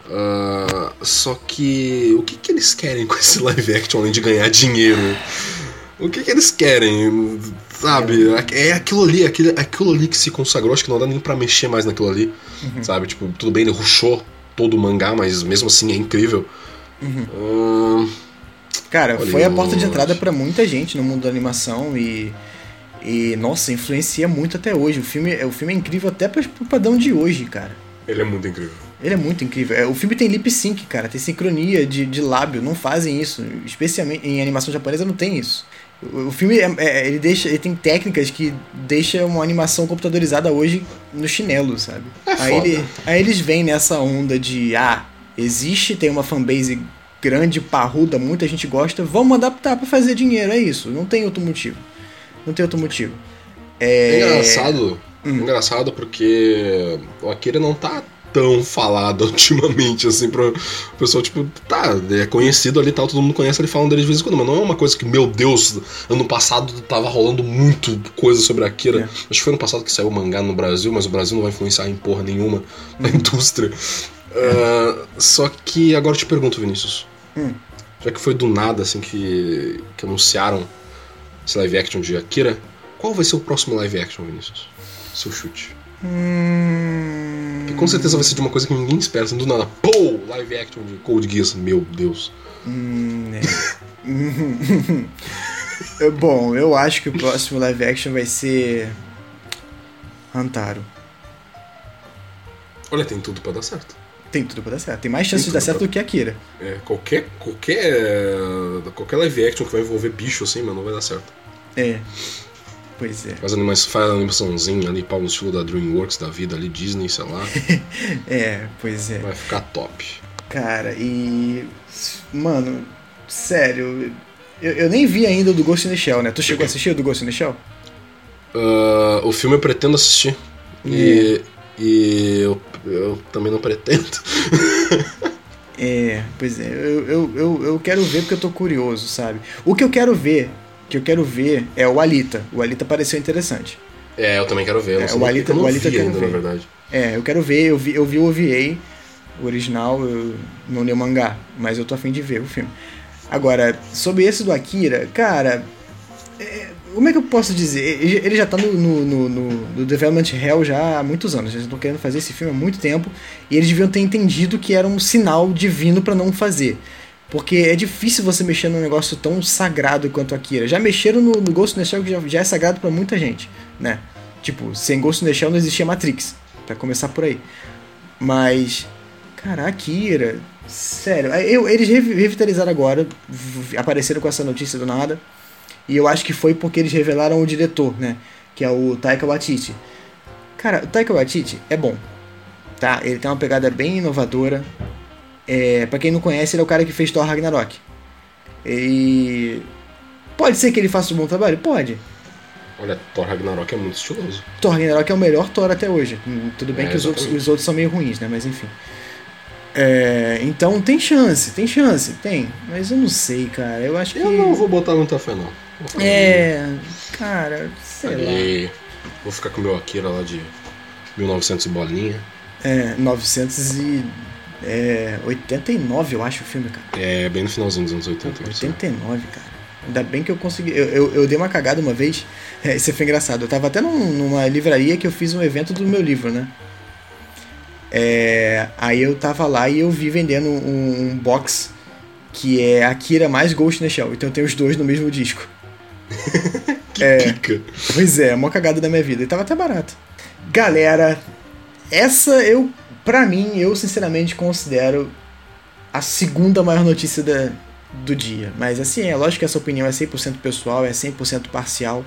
Speaker 2: Ah, só que o que, que eles querem com esse live action além de ganhar dinheiro? O que, que eles querem? Sabe? É aquilo ali, aquilo, aquilo ali que se consagrou, acho que não dá nem pra mexer mais naquilo ali. Sabe? Tipo, tudo bem, ele ruxou todo o mangá, mas mesmo assim é incrível. Ah,
Speaker 1: Cara,
Speaker 2: Olha,
Speaker 1: foi a porta de entrada pra muita gente no mundo da animação e. E, nossa, influencia muito até hoje. O filme, o filme é incrível até pra- pro padrão de hoje, cara.
Speaker 2: ele é muito incrível.
Speaker 1: Ele é muito incrível. É, O filme tem lip sync, cara, tem sincronia de, de lábio, não fazem isso. Especialmente em animação japonesa não tem isso. O, o filme é- é- ele deixa, ele tem técnicas que deixa uma animação computadorizada hoje no chinelo, sabe?
Speaker 2: É
Speaker 1: aí, ele- aí eles vêm nessa onda de ah, existe, tem uma fanbase grande, parruda, muita gente gosta, vamos adaptar pra fazer dinheiro, é isso. Não tem outro motivo. Não tem outro motivo.
Speaker 2: É
Speaker 1: É,
Speaker 2: engraçado, engraçado porque o Akira não tá tão falado [LAUGHS] ultimamente, assim, pro pessoal, tipo, tá, é conhecido ali e tal, todo mundo conhece ele falando dele de vez em quando, mas não é uma coisa que, meu Deus, ano passado tava rolando muito coisa sobre Akira.
Speaker 1: É.
Speaker 2: Acho que foi ano passado que saiu o mangá no Brasil, mas o Brasil não vai influenciar em porra nenhuma na indústria. Ah, só que agora eu te pergunto, Vinícius.
Speaker 1: Hum.
Speaker 2: Já que foi do nada, assim, que, que anunciaram esse live action de Akira, qual vai ser o próximo live action, Vinícius? Seu chute.
Speaker 1: Hum...
Speaker 2: Que com certeza vai ser de uma coisa que ninguém espera, assim, do nada. Pô! Live action de Code Geass, meu Deus.
Speaker 1: Hum, é. [LAUGHS] Bom, eu acho que o próximo live action vai ser. Hantaro.
Speaker 2: Olha, tem tudo pra dar certo.
Speaker 1: Tem tudo pra dar certo. Tem mais chances de dar certo
Speaker 2: pra-
Speaker 1: do que Akira.
Speaker 2: É, qualquer, qualquer, qualquer live action que vai envolver bicho, assim, mano, não vai dar certo.
Speaker 1: É. Pois é.
Speaker 2: Faz, anima faz animaçãozinha ali, pau no estilo da DreamWorks da vida ali, Disney, sei lá. [LAUGHS]
Speaker 1: É, pois é.
Speaker 2: vai ficar top.
Speaker 1: Cara, e. Mano, sério. Eu, eu nem vi ainda o do Ghost in the Shell, né? Tu chegou a assistir o do Ghost in the Shell?
Speaker 2: Ah, o filme eu pretendo assistir. E, e eu, eu também não pretendo. [LAUGHS]
Speaker 1: É, pois é, eu, eu, eu, eu quero ver porque eu tô curioso, sabe? O que eu quero ver, que eu quero ver é o Alita. O Alita pareceu interessante.
Speaker 2: É, eu também quero ver.
Speaker 1: É, o Alita-
Speaker 2: eu
Speaker 1: o Alita
Speaker 2: vi ainda,
Speaker 1: ver.
Speaker 2: na verdade.
Speaker 1: É, eu quero ver, eu vi, eu vi o OVA, o original, eu não li o mangá, mas eu tô afim de ver o filme. Agora, sobre esse do Akira, cara, é, como é que eu posso dizer? Ele já tá no, no, no, no- no Development Hell já há muitos anos, eles estão querendo fazer esse filme há muito tempo, e eles deviam ter entendido que era um sinal divino pra não fazer. Porque é difícil você mexer num negócio tão sagrado quanto Akira. Já mexeram no, no Ghost in the Shell, que já, já é sagrado pra muita gente, né? Tipo, sem Ghost in the Shell não existia Matrix, Pra começar por aí. Mas, cara, Akira, sério, eu, eles revi- revitalizaram agora, apareceram com essa notícia do nada, e eu acho que foi porque eles revelaram o diretor, né? Que é o Taika Waititi. Cara, o Taika Waititi é bom, tá? Ele tem uma pegada bem inovadora. É, para quem não conhece, ele é o cara que fez Thor Ragnarok. E pode ser que ele faça um bom trabalho, pode.
Speaker 2: Olha, Thor Ragnarok é muito estiloso.
Speaker 1: Thor Ragnarok é o melhor Thor até hoje. Hum, Tudo bem
Speaker 2: É,
Speaker 1: que os outros, os outros são meio ruins, né? Mas enfim. É, então tem chance, tem chance, tem. Mas eu não sei, cara. Eu acho que.
Speaker 2: Eu não vou botar muita fé, não.
Speaker 1: É. Cara, sei lá.
Speaker 2: Vou ficar com o meu Akira lá de 1900 e bolinha.
Speaker 1: É, 989, eu acho, o filme, cara.
Speaker 2: É, bem no finalzinho dos anos 80. isso.
Speaker 1: 89, cara. Ainda bem que eu consegui. Eu, eu, eu dei uma cagada uma vez. É, [LAUGHS] isso foi engraçado. Eu tava até num- numa livraria que eu fiz um evento do meu livro, né? É, aí eu tava lá e eu vi vendendo um, um box que é Akira mais Ghost in the Shell. Então eu tenho os dois no mesmo disco. [LAUGHS]
Speaker 2: Que pica.
Speaker 1: Pois é, uma cagada da minha vida. E tava até barato. Galera, essa eu, pra mim, eu sinceramente considero a segunda maior notícia da, do dia. Mas assim, é lógico que essa opinião é 100% pessoal, é 100% parcial.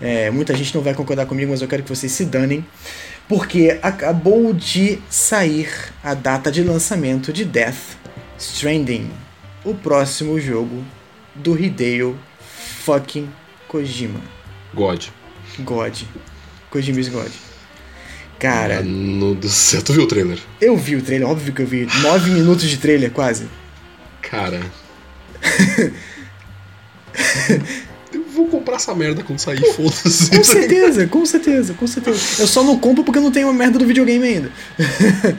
Speaker 1: É, muita gente não vai concordar comigo, mas eu quero que vocês se danem. Porque acabou de sair a data de lançamento de Death Stranding. O próximo jogo do Hideo fucking Kojima.
Speaker 2: God.
Speaker 1: God. Kojima is God. Cara,
Speaker 2: Mano do céu. Tu viu o trailer?
Speaker 1: eu vi o trailer, óbvio que eu vi. Nove minutos de trailer, quase.
Speaker 2: Cara. [LAUGHS] Eu vou comprar essa merda quando sair, foda-se.
Speaker 1: Com certeza, com certeza, com certeza. Eu só não compro porque eu não tenho a merda do videogame ainda. [LAUGHS]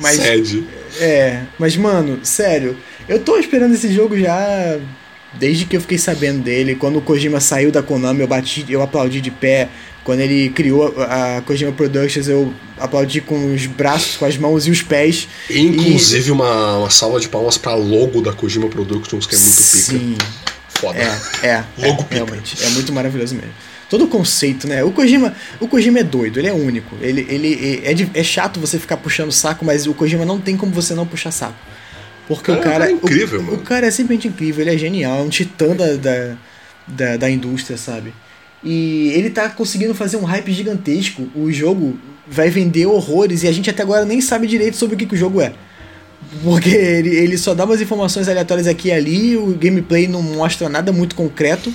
Speaker 1: Mas,
Speaker 2: Sede.
Speaker 1: é, mas mano, sério, eu tô esperando esse jogo já desde que eu fiquei sabendo dele. Quando o Kojima saiu da Konami, eu bati, eu aplaudi de pé. Quando ele criou a a Kojima Productions, eu aplaudi com os braços, com as mãos e os pés.
Speaker 2: Inclusive uma, uma salva de palmas pra logo da Kojima Productions, que é muito pica.
Speaker 1: Sim.
Speaker 2: Foda.
Speaker 1: É, é. [LAUGHS]
Speaker 2: Logo
Speaker 1: é,
Speaker 2: pica.
Speaker 1: realmente. É muito maravilhoso mesmo. Todo o conceito, né? O Kojima, o Kojima é doido, ele é único. Ele, ele é, de- é chato você ficar puxando saco, mas o Kojima não tem como você não puxar saco. Porque o
Speaker 2: Cara,
Speaker 1: cara.
Speaker 2: é incrível,
Speaker 1: o,
Speaker 2: mano.
Speaker 1: O cara é simplesmente incrível, ele é genial, é um titã da, da, da, da indústria, sabe? E ele tá conseguindo fazer um hype gigantesco. O jogo vai vender horrores e a gente até agora nem sabe direito sobre o que, que o jogo é. Porque ele, ele só dá umas informações aleatórias aqui e ali, o gameplay não mostra nada muito concreto.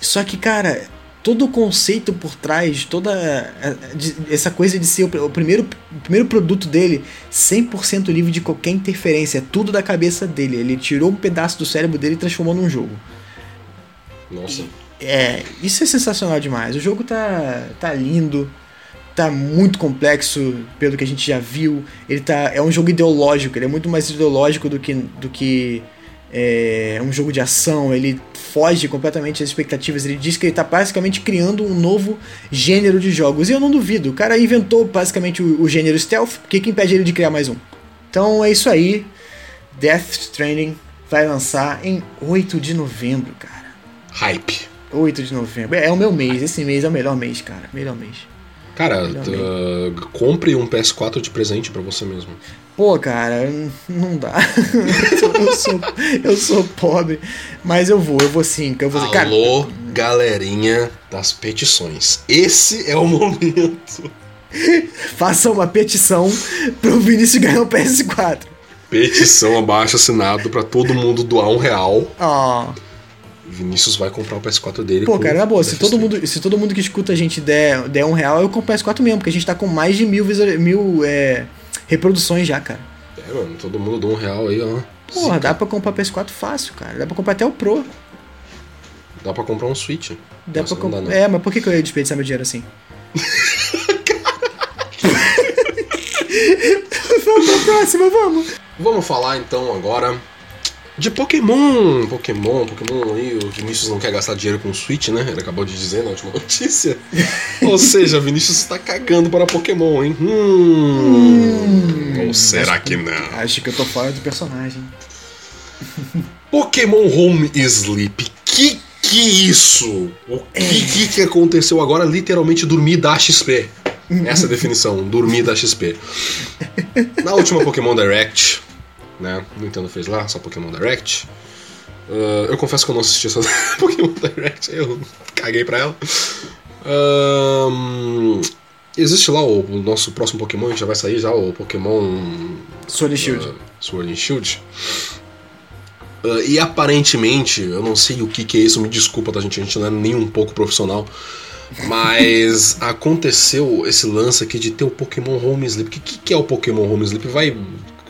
Speaker 1: Só que, cara, todo o conceito por trás, toda de- essa coisa de ser o, pr- o primeiro, o primeiro produto dele 100% livre de qualquer interferência, é tudo da cabeça dele. Ele tirou um pedaço do cérebro dele e transformou num jogo.
Speaker 2: Nossa.
Speaker 1: É, isso é sensacional demais. O jogo tá, tá lindo, tá muito complexo pelo que a gente já viu. Ele tá, é um jogo ideológico, ele é muito mais ideológico do que, do que é, um jogo de ação. Ele foge completamente das expectativas. Ele diz que ele tá basicamente criando um novo gênero de jogos. E eu não duvido. O cara inventou basicamente o, o gênero stealth, porque que impede ele de criar mais um? Então é isso aí. Death Stranding vai lançar em 8 de novembro, cara.
Speaker 2: Hype.
Speaker 1: 8 de novembro. É o meu mês. Esse mês é o melhor mês, cara. Melhor mês.
Speaker 2: Cara,
Speaker 1: Melhor
Speaker 2: uh, compre um PS4 de presente pra você mesmo.
Speaker 1: Pô, cara, não dá. [LAUGHS] eu, sou, eu sou pobre. Mas eu vou, eu vou sim. Eu vou, cara,
Speaker 2: Alô, galerinha das petições. Esse é o momento.
Speaker 1: faça uma petição pro Vinícius ganhar um PS4.
Speaker 2: Petição abaixo assinado pra todo mundo doar um real.
Speaker 1: Ó.
Speaker 2: Vinícius vai comprar o PS4 dele.
Speaker 1: Pô, cara, na boa, se todo, mundo, se todo mundo que escuta a gente der, der um real, eu compro PS4 mesmo, porque a gente tá com mais de mil, mil é, reproduções já, cara.
Speaker 2: É, mano, todo mundo doa um real aí, ó.
Speaker 1: Porra,
Speaker 2: Zica.
Speaker 1: dá pra comprar PS4 fácil, cara. Dá pra comprar até o Pro.
Speaker 2: Dá pra comprar um Switch.
Speaker 1: Dá
Speaker 2: Nossa,
Speaker 1: pra
Speaker 2: dá,
Speaker 1: comprar. É, mas por que, que eu ia desperdiçar meu dinheiro assim? [LAUGHS] [LAUGHS] vamos pra próxima, vamos!
Speaker 2: Vamos falar então agora de Pokémon. Pokémon, Pokémon aí. O Vinícius não quer gastar dinheiro com o Switch, né? Ele acabou de dizer na última [LAUGHS] notícia. Ou seja, Vinícius está cagando para Pokémon, hein? Hum. Ou será que não?
Speaker 1: Acho que eu tô fora do personagem.
Speaker 2: Pokémon Home Sleep. Que que isso? O que, que que aconteceu agora? Literalmente dormir da XP. Essa é a definição, dormir da XP. Na última Pokémon Direct, né? Nintendo fez lá, só Pokémon Direct. Ah, eu confesso que eu não assisti essa [LAUGHS] Pokémon Direct, eu caguei pra ela. Ahn, existe lá o, o nosso próximo Pokémon, já vai sair já, o Pokémon
Speaker 1: Sword and Shield.
Speaker 2: uh, Sword and Shield. Uh, e aparentemente, eu não sei o que, que é isso, me desculpa, tá, gente? A gente não é nem um pouco profissional. Mas [LAUGHS] aconteceu esse lance aqui de ter o Pokémon Home Sleep. O que, que, que é o Pokémon Home Sleep? Vai.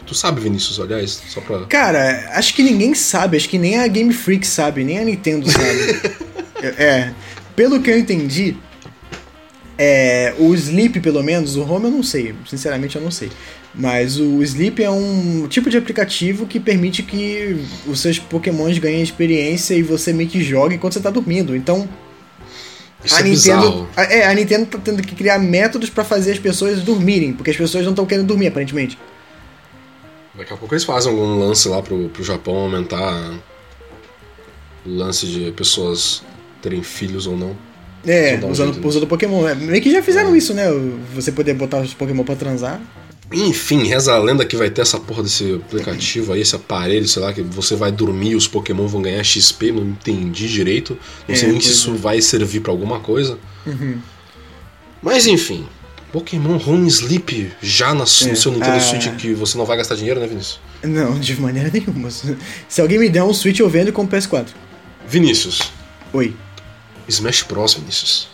Speaker 2: Tu sabe, Vinícius, aliás, só pra.
Speaker 1: Cara, acho que ninguém sabe, acho que nem a Game Freak sabe, nem a Nintendo sabe. [LAUGHS] é, pelo que eu entendi, É, o Sleep, pelo menos, o Home eu não sei, sinceramente eu não sei. Mas o Sleep é um tipo de aplicativo que permite que os seus pokémons ganhem experiência e você meio que jogue enquanto você tá dormindo. Então.
Speaker 2: Isso
Speaker 1: a
Speaker 2: é
Speaker 1: Nintendo, a, é, a Nintendo tá tendo que criar métodos pra fazer as pessoas dormirem, porque as pessoas não estão querendo dormir, aparentemente.
Speaker 2: Daqui a pouco eles fazem algum lance lá pro, pro Japão aumentar o lance de pessoas terem filhos ou não.
Speaker 1: É,
Speaker 2: um
Speaker 1: usando,
Speaker 2: nisso.
Speaker 1: usando Pokémon. É, meio que já fizeram isso, né? Você poder botar os Pokémon pra transar.
Speaker 2: Enfim, reza a lenda que vai ter essa porra desse aplicativo aí, esse aparelho, sei lá, que você vai dormir e os Pokémon vão ganhar XP, não entendi direito. Não sei
Speaker 1: É,
Speaker 2: nem se isso
Speaker 1: é.
Speaker 2: vai servir pra alguma coisa.
Speaker 1: Uhum.
Speaker 2: Mas enfim, Pokémon Home Sleep já na- no
Speaker 1: É,
Speaker 2: seu Nintendo
Speaker 1: ah.
Speaker 2: Switch que você não vai gastar dinheiro, né, Vinícius?
Speaker 1: Não, de maneira nenhuma. Se alguém me der um Switch, eu vendo e compro PS4.
Speaker 2: Vinícius,
Speaker 1: Oi.
Speaker 2: Smash Bros, Vinícius.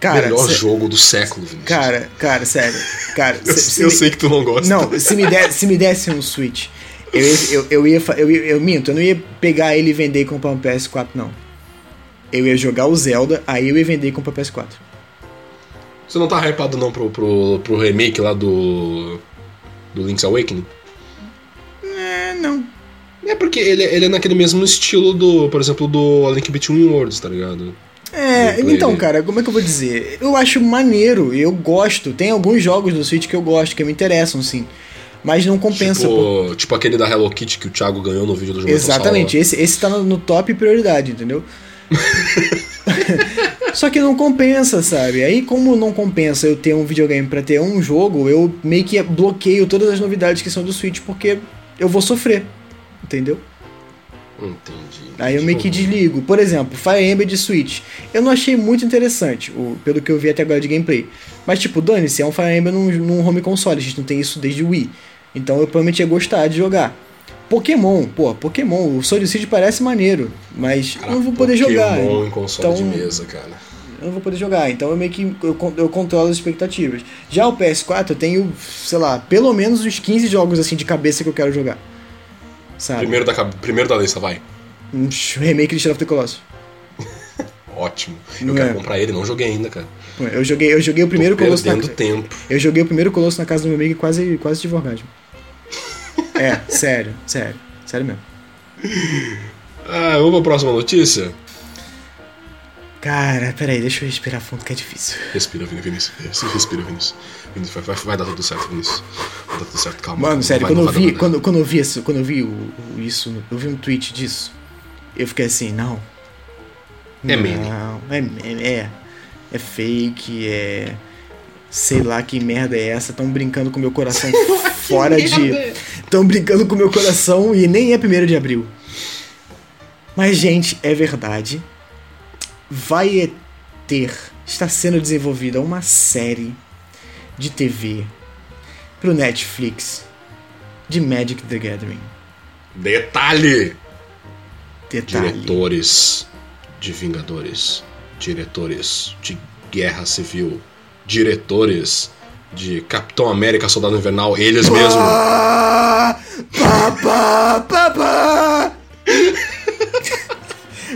Speaker 1: Cara,
Speaker 2: Melhor
Speaker 1: cê-
Speaker 2: jogo do século, Vinícius.
Speaker 1: cara, cara, sério. Cara, [LAUGHS]
Speaker 2: eu,
Speaker 1: se- se
Speaker 2: eu
Speaker 1: me-
Speaker 2: sei que tu não gosta.
Speaker 1: Não, se me, der, se me desse um Switch, eu ia, eu, eu, ia, eu, ia- eu minto, eu não ia pegar ele e vender e comprar um PS4, não. Eu ia jogar o Zelda, aí eu ia vender e comprar PS4.
Speaker 2: Você não tá hypado não pro, pro, pro remake lá do. do Link's Awakening?
Speaker 1: É, não.
Speaker 2: É porque ele, ele é naquele mesmo estilo do, por exemplo, do A Link Between Worlds, tá ligado?
Speaker 1: É, então, cara, como é que eu vou dizer? Eu acho maneiro, eu gosto. Tem alguns jogos do Switch que eu gosto, que me interessam, sim. Mas não compensa.
Speaker 2: Tipo, tipo aquele da Hello Kitty que o Thiago ganhou no vídeo do jogo.
Speaker 1: Exatamente, esse, esse tá no, no top prioridade, entendeu? [LAUGHS] Só que não compensa, sabe? Aí, como não compensa eu ter um videogame pra ter um jogo, eu meio que bloqueio todas as novidades que são do Switch, porque eu vou sofrer, entendeu?
Speaker 2: Entendi.
Speaker 1: Aí eu meio que desligo. Por exemplo, Fire Emblem de Switch. Eu não achei muito interessante, o, pelo que eu vi até agora de gameplay. Mas, tipo, dane-se, é um Fire Emblem num, num home console, a gente não tem isso desde o Wii. Então eu provavelmente ia gostar de jogar. Pokémon, pô, Pokémon, o City parece maneiro, mas
Speaker 2: Cara,
Speaker 1: eu não vou poder jogar.
Speaker 2: Pokémon em console de
Speaker 1: Então-
Speaker 2: mesa, cara.
Speaker 1: Eu não vou poder jogar, então eu meio que eu, eu controlo as expectativas. Já o PS4 eu tenho, sei lá, pelo menos uns 15 jogos assim de cabeça que eu quero jogar. Sabe?
Speaker 2: Primeiro da, primeiro da lista, vai.
Speaker 1: Um [LAUGHS] remake de Shadow of the Colossus. [LAUGHS]
Speaker 2: Ótimo. Eu
Speaker 1: Não
Speaker 2: quero
Speaker 1: é?
Speaker 2: comprar ele, não joguei ainda, cara.
Speaker 1: Eu joguei, eu joguei o primeiro
Speaker 2: Tô
Speaker 1: Colosso na
Speaker 2: tempo.
Speaker 1: Eu joguei o primeiro Colosso na casa do meu amigo e quase, quase tive orgasmo. É, sério, sério. Sério mesmo.
Speaker 2: Ah, vamos pra próxima notícia?
Speaker 1: Cara, peraí, deixa eu respirar fundo que é difícil.
Speaker 2: Respira, Vinícius. Respira, Vinícius. Vinícius, vai, vai, dar tudo certo, Vinícius. Vai dar tudo certo, calma.
Speaker 1: Mano, sério,
Speaker 2: vai-
Speaker 1: quando, eu vi,
Speaker 2: dar
Speaker 1: quando, quando eu vi isso, quando eu vi o, o- isso, eu vi um tweet disso, eu fiquei assim, não.
Speaker 2: É meme.
Speaker 1: Não, é é. É fake, é. Sei lá que merda é essa. Tão brincando com meu coração [LAUGHS] fora de. Tão brincando com meu coração e nem é primeiro de abril. Mas, gente, é verdade. Vai ter. Está sendo desenvolvida uma série de TV pro Netflix de Magic the Gathering.
Speaker 2: Detalhe!
Speaker 1: Detalhe.
Speaker 2: Diretores de Vingadores, diretores de Guerra Civil, diretores de Capitão América Soldado Invernal, eles mesmos. [LAUGHS]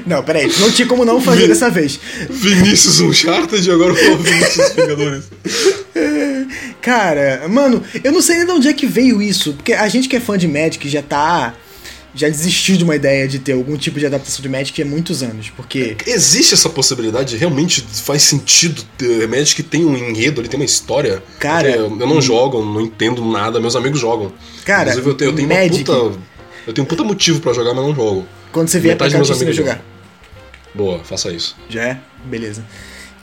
Speaker 1: Não, peraí, não tinha como não fazer dessa vez.
Speaker 2: Vinícius Uncharted e agora o Vinícius Vingadores.
Speaker 1: Cara, mano, eu não sei nem de onde é que veio isso, porque a gente que é fã de Magic já tá. Já desistiu de uma ideia de ter algum tipo de adaptação de Magic há muitos anos, porque.
Speaker 2: Existe essa possibilidade? Realmente faz sentido ter Magic tem um enredo, ele tem uma história?
Speaker 1: Cara,
Speaker 2: eu, eu não jogo, não entendo nada, meus amigos jogam.
Speaker 1: Cara,
Speaker 2: Inclusive eu tenho, eu tenho
Speaker 1: Magic-
Speaker 2: uma puta. Eu tenho um puta motivo pra jogar, mas não jogo.
Speaker 1: Quando você vier pra cá, a
Speaker 2: amigos
Speaker 1: jogar.
Speaker 2: Boa, faça isso.
Speaker 1: Já é? Beleza.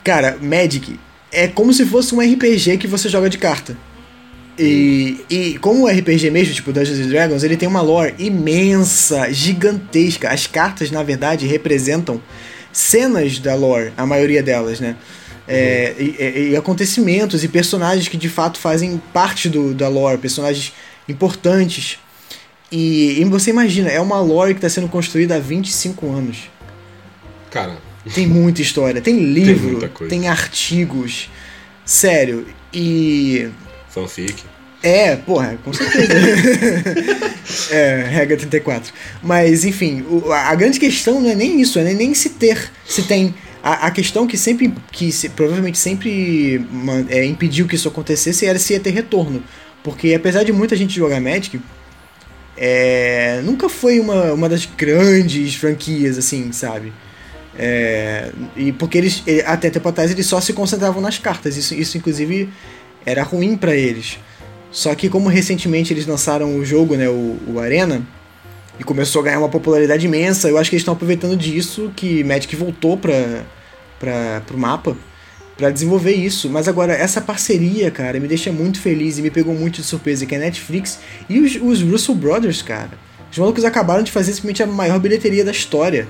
Speaker 1: Cara, Magic é como se fosse um RPG que você joga de carta. E, e como o RPG mesmo, tipo Dungeons Dragons, ele tem uma lore imensa, gigantesca. As cartas, na verdade, representam cenas da lore, a maioria delas, né? É, e, e- e acontecimentos e personagens que de fato fazem parte do, da lore, personagens importantes. E, e você imagina, é uma lore que está sendo construída há 25 anos.
Speaker 2: Cara,
Speaker 1: Tem muita história, tem [LAUGHS] livro, tem,
Speaker 2: coisa.
Speaker 1: artigos. Sério. E.
Speaker 2: fanfic.
Speaker 1: É, porra, com certeza. [LAUGHS] é, regra 34. Mas, enfim, a grande questão não é nem isso, é nem, nem se ter, se tem A, a questão que sempre, que se, provavelmente sempre é, impediu que isso acontecesse era se ia ter retorno. Porque apesar de muita gente jogar Magic, é, nunca foi uma, uma das grandes franquias, assim, sabe? É, e porque eles, até tempo atrás, eles só se concentravam nas cartas. Isso, isso inclusive, era ruim para eles. Só que como recentemente eles lançaram o jogo, né, o, o Arena, e começou a ganhar uma popularidade imensa. Eu acho que eles estão aproveitando disso, que Magic voltou para para pro mapa para desenvolver isso. Mas agora essa parceria, cara, me deixa muito feliz e me pegou muito de surpresa que é a Netflix e os, os Russell Brothers, cara. Os malucos acabaram de fazer simplesmente a maior bilheteria da história.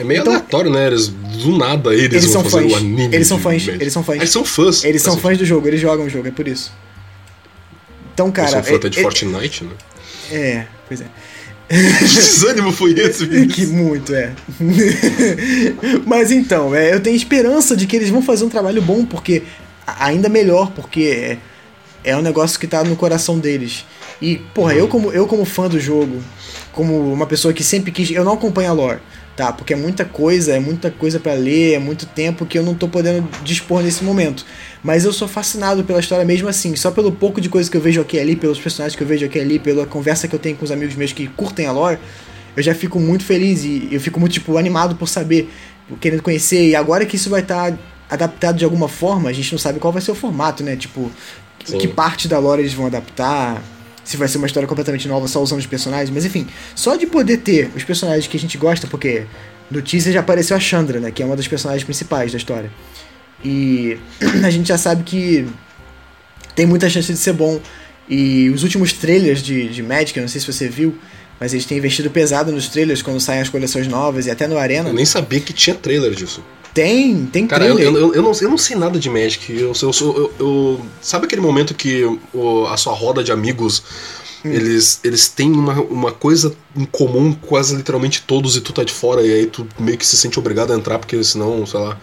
Speaker 2: É meio então, aleatório, né? Eles, do nada eles,
Speaker 1: eles
Speaker 2: vão
Speaker 1: são
Speaker 2: fazer
Speaker 1: fãs.
Speaker 2: o anime.
Speaker 1: Eles são fãs. Eles são fãs.
Speaker 2: Eles são fãs.
Speaker 1: Eles são fãs do jogo, eles jogam o jogo, é por isso. Então, cara.
Speaker 2: Eles são fãs até de é, Fortnite, né?
Speaker 1: É, pois é.
Speaker 2: que desânimo foi esse, [LAUGHS] Vinícius?
Speaker 1: Que muito, é. [LAUGHS] Mas então, é, eu tenho esperança de que eles vão fazer um trabalho bom, porque ainda melhor, porque é, é um negócio que tá no coração deles. E, porra, eu como, eu como fã do jogo, como uma pessoa que sempre quis. Eu não acompanho a lore, tá? Porque é muita coisa, é muita coisa para ler, é muito tempo que eu não tô podendo dispor nesse momento. Mas eu sou fascinado pela história mesmo assim, só pelo pouco de coisa que eu vejo aqui e ali, pelos personagens que eu vejo aqui e ali, pela conversa que eu tenho com os amigos meus que curtem a lore, eu já fico muito feliz e eu fico muito, tipo, animado por saber, querendo conhecer. E agora que isso vai estar tá adaptado de alguma forma, a gente não sabe qual vai ser o formato, né? Tipo, Sim. que parte da lore eles vão adaptar se vai ser uma história completamente nova só usando os personagens, mas enfim, só de poder ter os personagens que a gente gosta, porque no teaser já apareceu a Chandra, né, que é uma das personagens principais da história. E [CLEARS THROAT] a gente já sabe que tem muita chance de ser bom. E os últimos trailers de, de Magic, eu não sei se você viu, mas eles têm investido pesado nos trailers quando saem as coleções novas e até no Arena.
Speaker 2: Eu nem sabia que tinha trailer disso.
Speaker 1: Tem, tem
Speaker 2: Cara. Eu, eu, eu, não, eu não sei nada de Magic. Eu, eu, eu, eu sabe aquele momento que o, a sua roda de amigos Hum. Eles, eles têm uma, uma coisa em comum, quase literalmente todos, e tu tá de fora, e aí tu meio que se sente obrigado a entrar, porque senão, sei lá.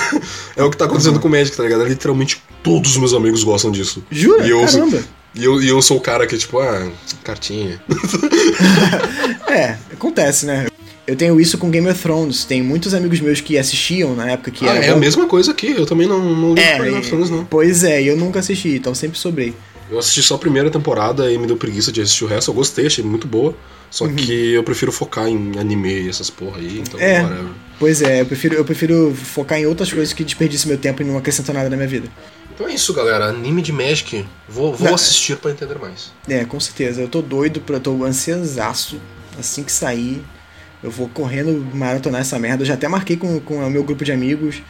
Speaker 2: [LAUGHS] é o que tá acontecendo uhum. com o Magic, tá ligado? Literalmente todos os meus amigos gostam disso.
Speaker 1: Jura?
Speaker 2: E eu,
Speaker 1: Caramba!
Speaker 2: E eu, e eu sou o cara que, tipo, ah, cartinha. [LAUGHS]
Speaker 1: é, acontece, né? Eu tenho isso com Game of Thrones. Tem muitos amigos meus que assistiam na época que
Speaker 2: ah,
Speaker 1: era.
Speaker 2: É bom. a mesma coisa aqui. Eu também não, não
Speaker 1: é, Game of Thrones, não. Pois é, eu nunca assisti, então sempre sobrei.
Speaker 2: Eu assisti só a primeira temporada e me deu preguiça de assistir o resto. Eu gostei, achei muito boa. Só uhum. que eu prefiro focar em anime e essas porra aí, então
Speaker 1: é, whatever. Pois é, eu prefiro, eu prefiro focar em outras coisas que desperdicem meu tempo e não acrescentam nada na minha vida.
Speaker 2: Então é isso, galera. Anime de Magic. Vou, vou assistir para entender mais.
Speaker 1: É, com certeza. Eu tô doido, pra, tô ansiosaço. Assim que sair, eu vou correndo maratonar essa merda. Eu já até marquei com, com o meu grupo de amigos.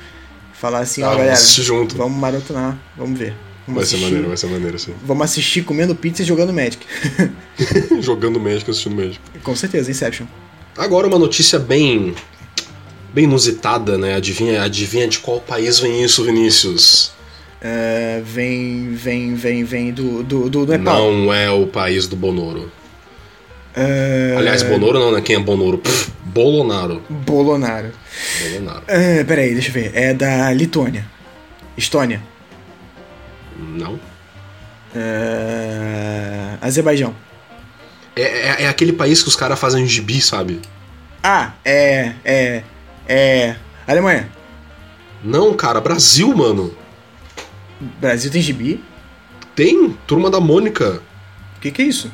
Speaker 1: Falar assim, ah, ó, galera.
Speaker 2: Junto.
Speaker 1: Vamos maratonar, vamos ver.
Speaker 2: Vamos vai assistir. ser maneiro, vai ser maneiro, sim.
Speaker 1: Vamos assistir comendo pizza e jogando Magic. [LAUGHS]
Speaker 2: jogando Magic assistindo Magic.
Speaker 1: Com certeza, Inception.
Speaker 2: Agora uma notícia bem. bem inusitada, né? Adivinha, adivinha de qual país vem isso, Vinícius?
Speaker 1: Uh, vem, vem, vem, vem do, do, do Nepal.
Speaker 2: Não é o país do Bonoro. Uh... Aliás, Bonoro não, né? Quem é Bonoro? Pff, Bolonaro.
Speaker 1: Bolonaro.
Speaker 2: Bolonaro.
Speaker 1: Uh, peraí, deixa eu ver. É da Lituânia. Estônia.
Speaker 2: Não.
Speaker 1: Uh... Azerbaijão.
Speaker 2: É, é, é, aquele país que os caras fazem gibi, sabe?
Speaker 1: Ah, é. É. É. Alemanha.
Speaker 2: Não, cara, Brasil, mano.
Speaker 1: Brasil tem gibi?
Speaker 2: Tem, Turma da Mônica.
Speaker 1: O que, que é isso?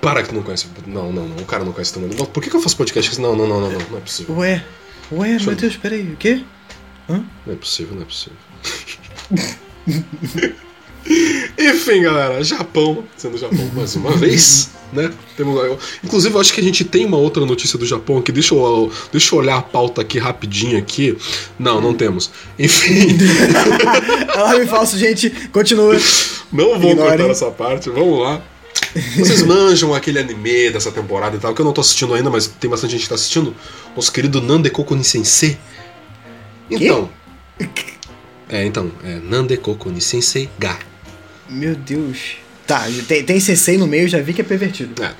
Speaker 2: Para que tu não conhece. Não, não, não. O cara não conhece Turma da Mônica. Por que, que eu faço podcast? Não, não, não, não, não. Não é possível.
Speaker 1: Ué. Ué, Deixa meu eu... Deus, peraí. O quê?
Speaker 2: Hã? Não é possível, não é possível. [LAUGHS] Enfim, galera, Japão, sendo Japão mais uma vez, né? Temos, inclusive, eu acho que a gente tem uma outra notícia do Japão aqui. Deixa eu, deixa eu olhar a pauta aqui rapidinho aqui. Não, não temos. Enfim. [LAUGHS]
Speaker 1: Alarme falso, gente. Continua.
Speaker 2: Não vou Ignorem. cortar essa parte. Vamos lá. Vocês manjam aquele anime dessa temporada e tal, que eu não tô assistindo ainda, mas tem bastante gente que tá assistindo. Nosso querido Nandekoku Nisensei. Então. Que? É, então, é Nandekoku ni Sensei Ga.
Speaker 1: Meu Deus. Tá, tem, tem sensei no meio, já vi que é pervertido.
Speaker 2: É.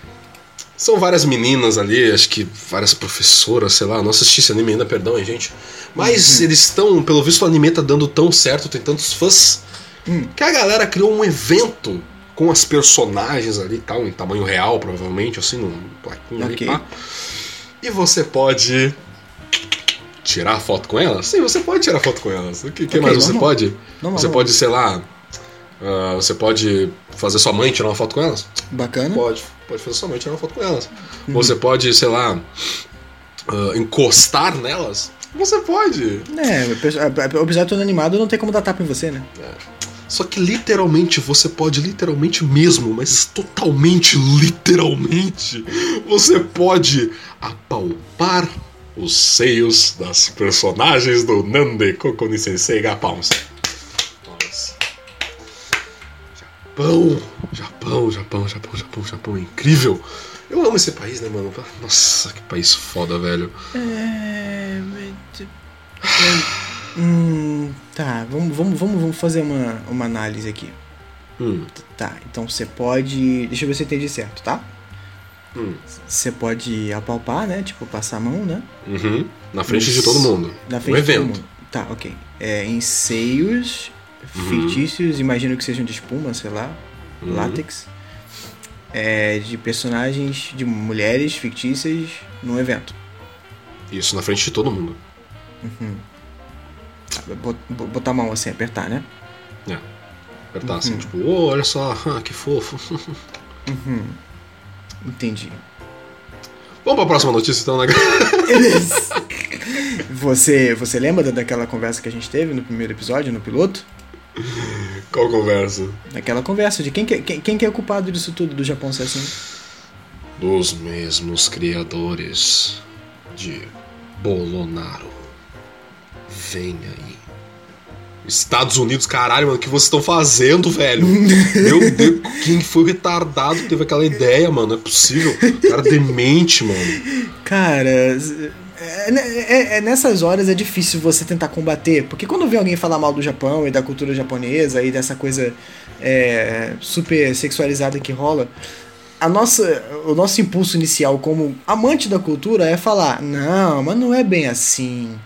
Speaker 2: São várias meninas ali, acho que várias professoras, sei lá, não assisti esse anime ainda, perdão, hein, gente. Mas uhum. eles estão, pelo visto o anime tá dando tão certo, tem tantos fãs, uhum. que a galera criou um evento com as personagens ali e tal, em tamanho real, provavelmente, assim, num plaquinho okay. ali, pá. E você pode tirar foto com elas? Sim, você pode tirar foto com elas. O que, que
Speaker 1: Ok,
Speaker 2: mais você
Speaker 1: normal.
Speaker 2: pode?
Speaker 1: Normal,
Speaker 2: você
Speaker 1: normal.
Speaker 2: pode, sei lá. Ah, você pode fazer sua mãe tirar uma foto com elas?
Speaker 1: Bacana.
Speaker 2: Pode. Pode fazer sua mãe tirar uma foto com elas.
Speaker 1: Uhum.
Speaker 2: Você pode, sei lá. ah, encostar nelas? Você pode.
Speaker 1: É, objeto inanimado não tem como dar tapa em você, né?
Speaker 2: Só que literalmente, você pode literalmente mesmo, mas totalmente literalmente, você pode apalpar os seios das personagens do Nande Kokoni Sensei Gapons. Japão, Japão, Japão, Japão, Japão, Japão, é incrível. Eu amo esse país, né, mano? Nossa, que país foda, velho.
Speaker 1: É. Hum, tá, vamos, vamos, vamos, vamos fazer uma, uma análise aqui.
Speaker 2: Hum,
Speaker 1: Tá, então você pode. Deixa eu ver se eu entendi certo, tá?
Speaker 2: hum,
Speaker 1: Você pode apalpar, né? Tipo, passar a mão, né?
Speaker 2: uhum. Na frente de todo mundo.
Speaker 1: Na
Speaker 2: Um
Speaker 1: frente de todo
Speaker 2: evento.
Speaker 1: mundo. Tá, ok. É, em seios. Fictícios, imagino que sejam de espuma, sei lá,
Speaker 2: Uhum.
Speaker 1: látex. É, de personagens, de mulheres fictícias num evento.
Speaker 2: Isso, na frente de todo mundo.
Speaker 1: Tá, bot- Botar a mão assim, apertar, né?
Speaker 2: É. Apertar assim, tipo, oh, olha só, ah, [LAUGHS] que fofo. [LAUGHS]
Speaker 1: Entendi.
Speaker 2: Vamos pra próxima notícia então, né? [LAUGHS]
Speaker 1: Você, você lembra da- daquela conversa que a gente teve no primeiro episódio, no piloto?
Speaker 2: Qual conversa?
Speaker 1: Daquela conversa de quem que, quem, quem que é o culpado disso tudo do Japão ser assim?
Speaker 2: Dos mesmos criadores de Bolonaro. Vem aí. Estados Unidos, caralho, mano, o que vocês estão fazendo, velho? [LAUGHS] Meu Deus, quem foi o retardado que teve aquela ideia, mano? Não é possível. Cara demente, mano.
Speaker 1: Cara, é, é- é- nessas horas é difícil você tentar combater, porque quando vê alguém falar mal do Japão e da cultura japonesa e dessa coisa é, super sexualizada que rola, a nossa, o nosso impulso inicial como amante da cultura é falar: não, mas não é bem assim.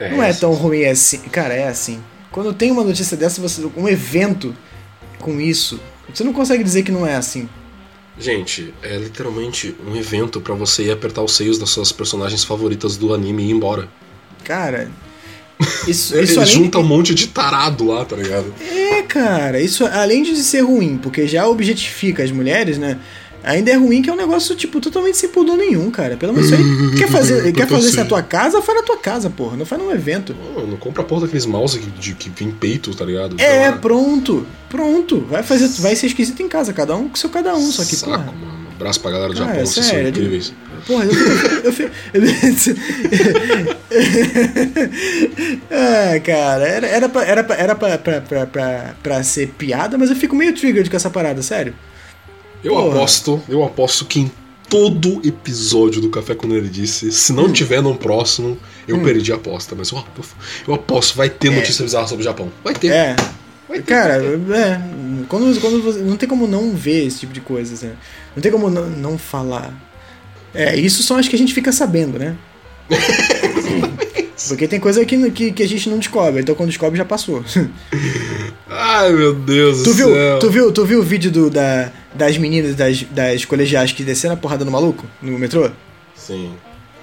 Speaker 1: Não é tão ruim assim. Cara, é assim. Quando tem uma notícia dessa, você, um evento com isso, você não consegue dizer que não é assim.
Speaker 2: Gente, é literalmente um evento pra você ir apertar os seios das suas personagens favoritas do anime e ir embora.
Speaker 1: Cara, [LAUGHS] isso, isso
Speaker 2: junta um monte de tarado lá, tá ligado?
Speaker 1: É, cara, isso além de ser ruim, porque já objetifica as mulheres, né? Ainda é ruim que é um negócio, tipo, totalmente sem pudor nenhum, cara. Pelo menos isso [LAUGHS] aí. Quer fazer, quer fazer isso na tua casa, faz na tua casa, porra. Não faz num evento.
Speaker 2: Pô, não compra a porra daqueles mouse que, de, que vem peito, tá ligado?
Speaker 1: É, pronto. Pronto. Vai fazer, vai ser esquisito em casa, cada um com seu cada um, só que,
Speaker 2: Saco,
Speaker 1: porra.
Speaker 2: mano. Abraço pra galera do
Speaker 1: Cara,
Speaker 2: Japão, vocês são
Speaker 1: de-
Speaker 2: incríveis.
Speaker 1: Porra, eu fico. [LAUGHS] [LAUGHS] Ah, cara, era, era, pra, era, pra, era pra, pra, pra, pra, pra ser piada, mas eu fico meio triggered com essa parada, sério.
Speaker 2: Eu
Speaker 1: Porra.
Speaker 2: aposto, eu aposto que em todo episódio do Café com Nerdice, se
Speaker 1: Hum.
Speaker 2: não tiver no próximo, eu perdi a aposta. Mas eu, aposto- eu aposto, vai ter notícia bizarra sobre o Japão. Vai ter.
Speaker 1: É.
Speaker 2: Vai ter.
Speaker 1: Cara, é. Quando, quando você, não tem como não ver esse tipo de coisa, né? Não tem como não, não falar. É, isso são as que a gente fica sabendo, né? [LAUGHS] Porque tem coisa que, que, que a gente não descobre, então quando descobre já passou.
Speaker 2: Ai, meu Deus
Speaker 1: Tu
Speaker 2: do
Speaker 1: viu,
Speaker 2: céu.
Speaker 1: tu viu, tu viu o vídeo do, da, das meninas das, das colegiais que desceram a porrada no maluco no metrô?
Speaker 2: Sim.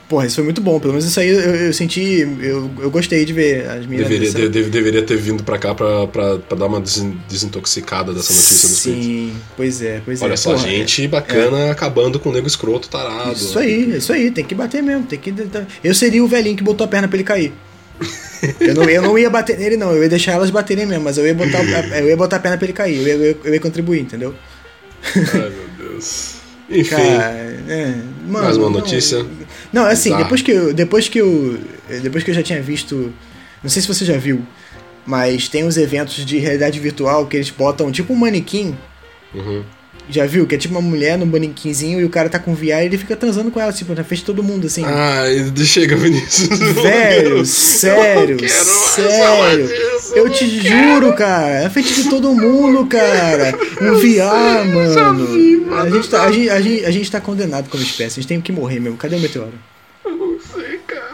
Speaker 1: Porra, isso foi muito bom. Pelo menos isso aí eu, eu senti. Eu, eu gostei de ver as meninas.
Speaker 2: Deveria, de- de- deveria ter vindo pra cá pra, pra, pra dar uma desin- desintoxicada dessa notícia dos peitos.
Speaker 1: Sim, pois é, pois é.
Speaker 2: Olha só,
Speaker 1: Porra,
Speaker 2: gente bacana acabando com o nego escroto tarado.
Speaker 1: Isso aí, isso aí, tem que bater mesmo, tem que. Eu seria o velhinho que botou a perna pra ele cair. Eu não, eu não ia bater nele, não, eu ia deixar elas baterem mesmo, mas eu ia botar, eu ia botar a perna pra ele cair, eu ia, eu ia- eu ia contribuir, entendeu? [LAUGHS]
Speaker 2: Ai, meu Deus. Enfim.
Speaker 1: Cara, é, mano,
Speaker 2: Mais uma
Speaker 1: não-
Speaker 2: notícia?
Speaker 1: Não, assim,
Speaker 2: Bizarro.
Speaker 1: depois que, eu, depois que eu. Depois que eu já tinha visto. Não sei se você já viu, mas tem uns eventos de realidade virtual que eles botam tipo um manequim.
Speaker 2: Uhum.
Speaker 1: Já viu? Que é tipo uma mulher num manequinzinho e o cara tá com VR e ele fica transando com ela, tipo, na frente de todo mundo, assim.
Speaker 2: Ai, chega, Vinícius.
Speaker 1: Velho, [LAUGHS] sério,
Speaker 2: Eu quero
Speaker 1: sério.
Speaker 2: disso,
Speaker 1: Eu te
Speaker 2: quero.
Speaker 1: juro, cara. Na frente de todo mundo, cara. Um VR, mano.
Speaker 2: vi, mano,
Speaker 1: A gente, tá, a, gente, a, gente, a gente tá condenado como espécie. A gente tem que morrer mesmo. Cadê o meteoro?
Speaker 2: Eu não sei, cara.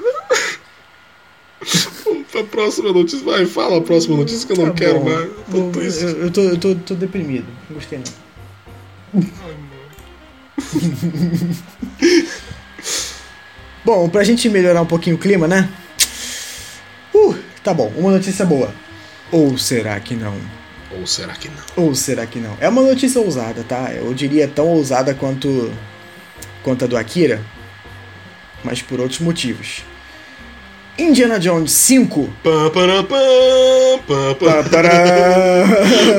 Speaker 2: Vamos pra próxima notícia. Vai, fala a próxima notícia que eu não
Speaker 1: Tá
Speaker 2: quero mais.
Speaker 1: Eu, eu tô, eu tô, tô deprimido. Não gostei, não. Bom, pra gente melhorar um pouquinho o clima, né? Tá bom, uma notícia boa. Ou será que não?
Speaker 2: Ou será que não?
Speaker 1: Ou será que não? É uma notícia ousada, tá? Eu diria tão ousada quanto, quanto a do Akira, mas por outros motivos. Indiana Jones 5.
Speaker 2: Pá, pará, pá, pá,
Speaker 1: Pá,
Speaker 2: pá. Pá, pá.
Speaker 1: pá,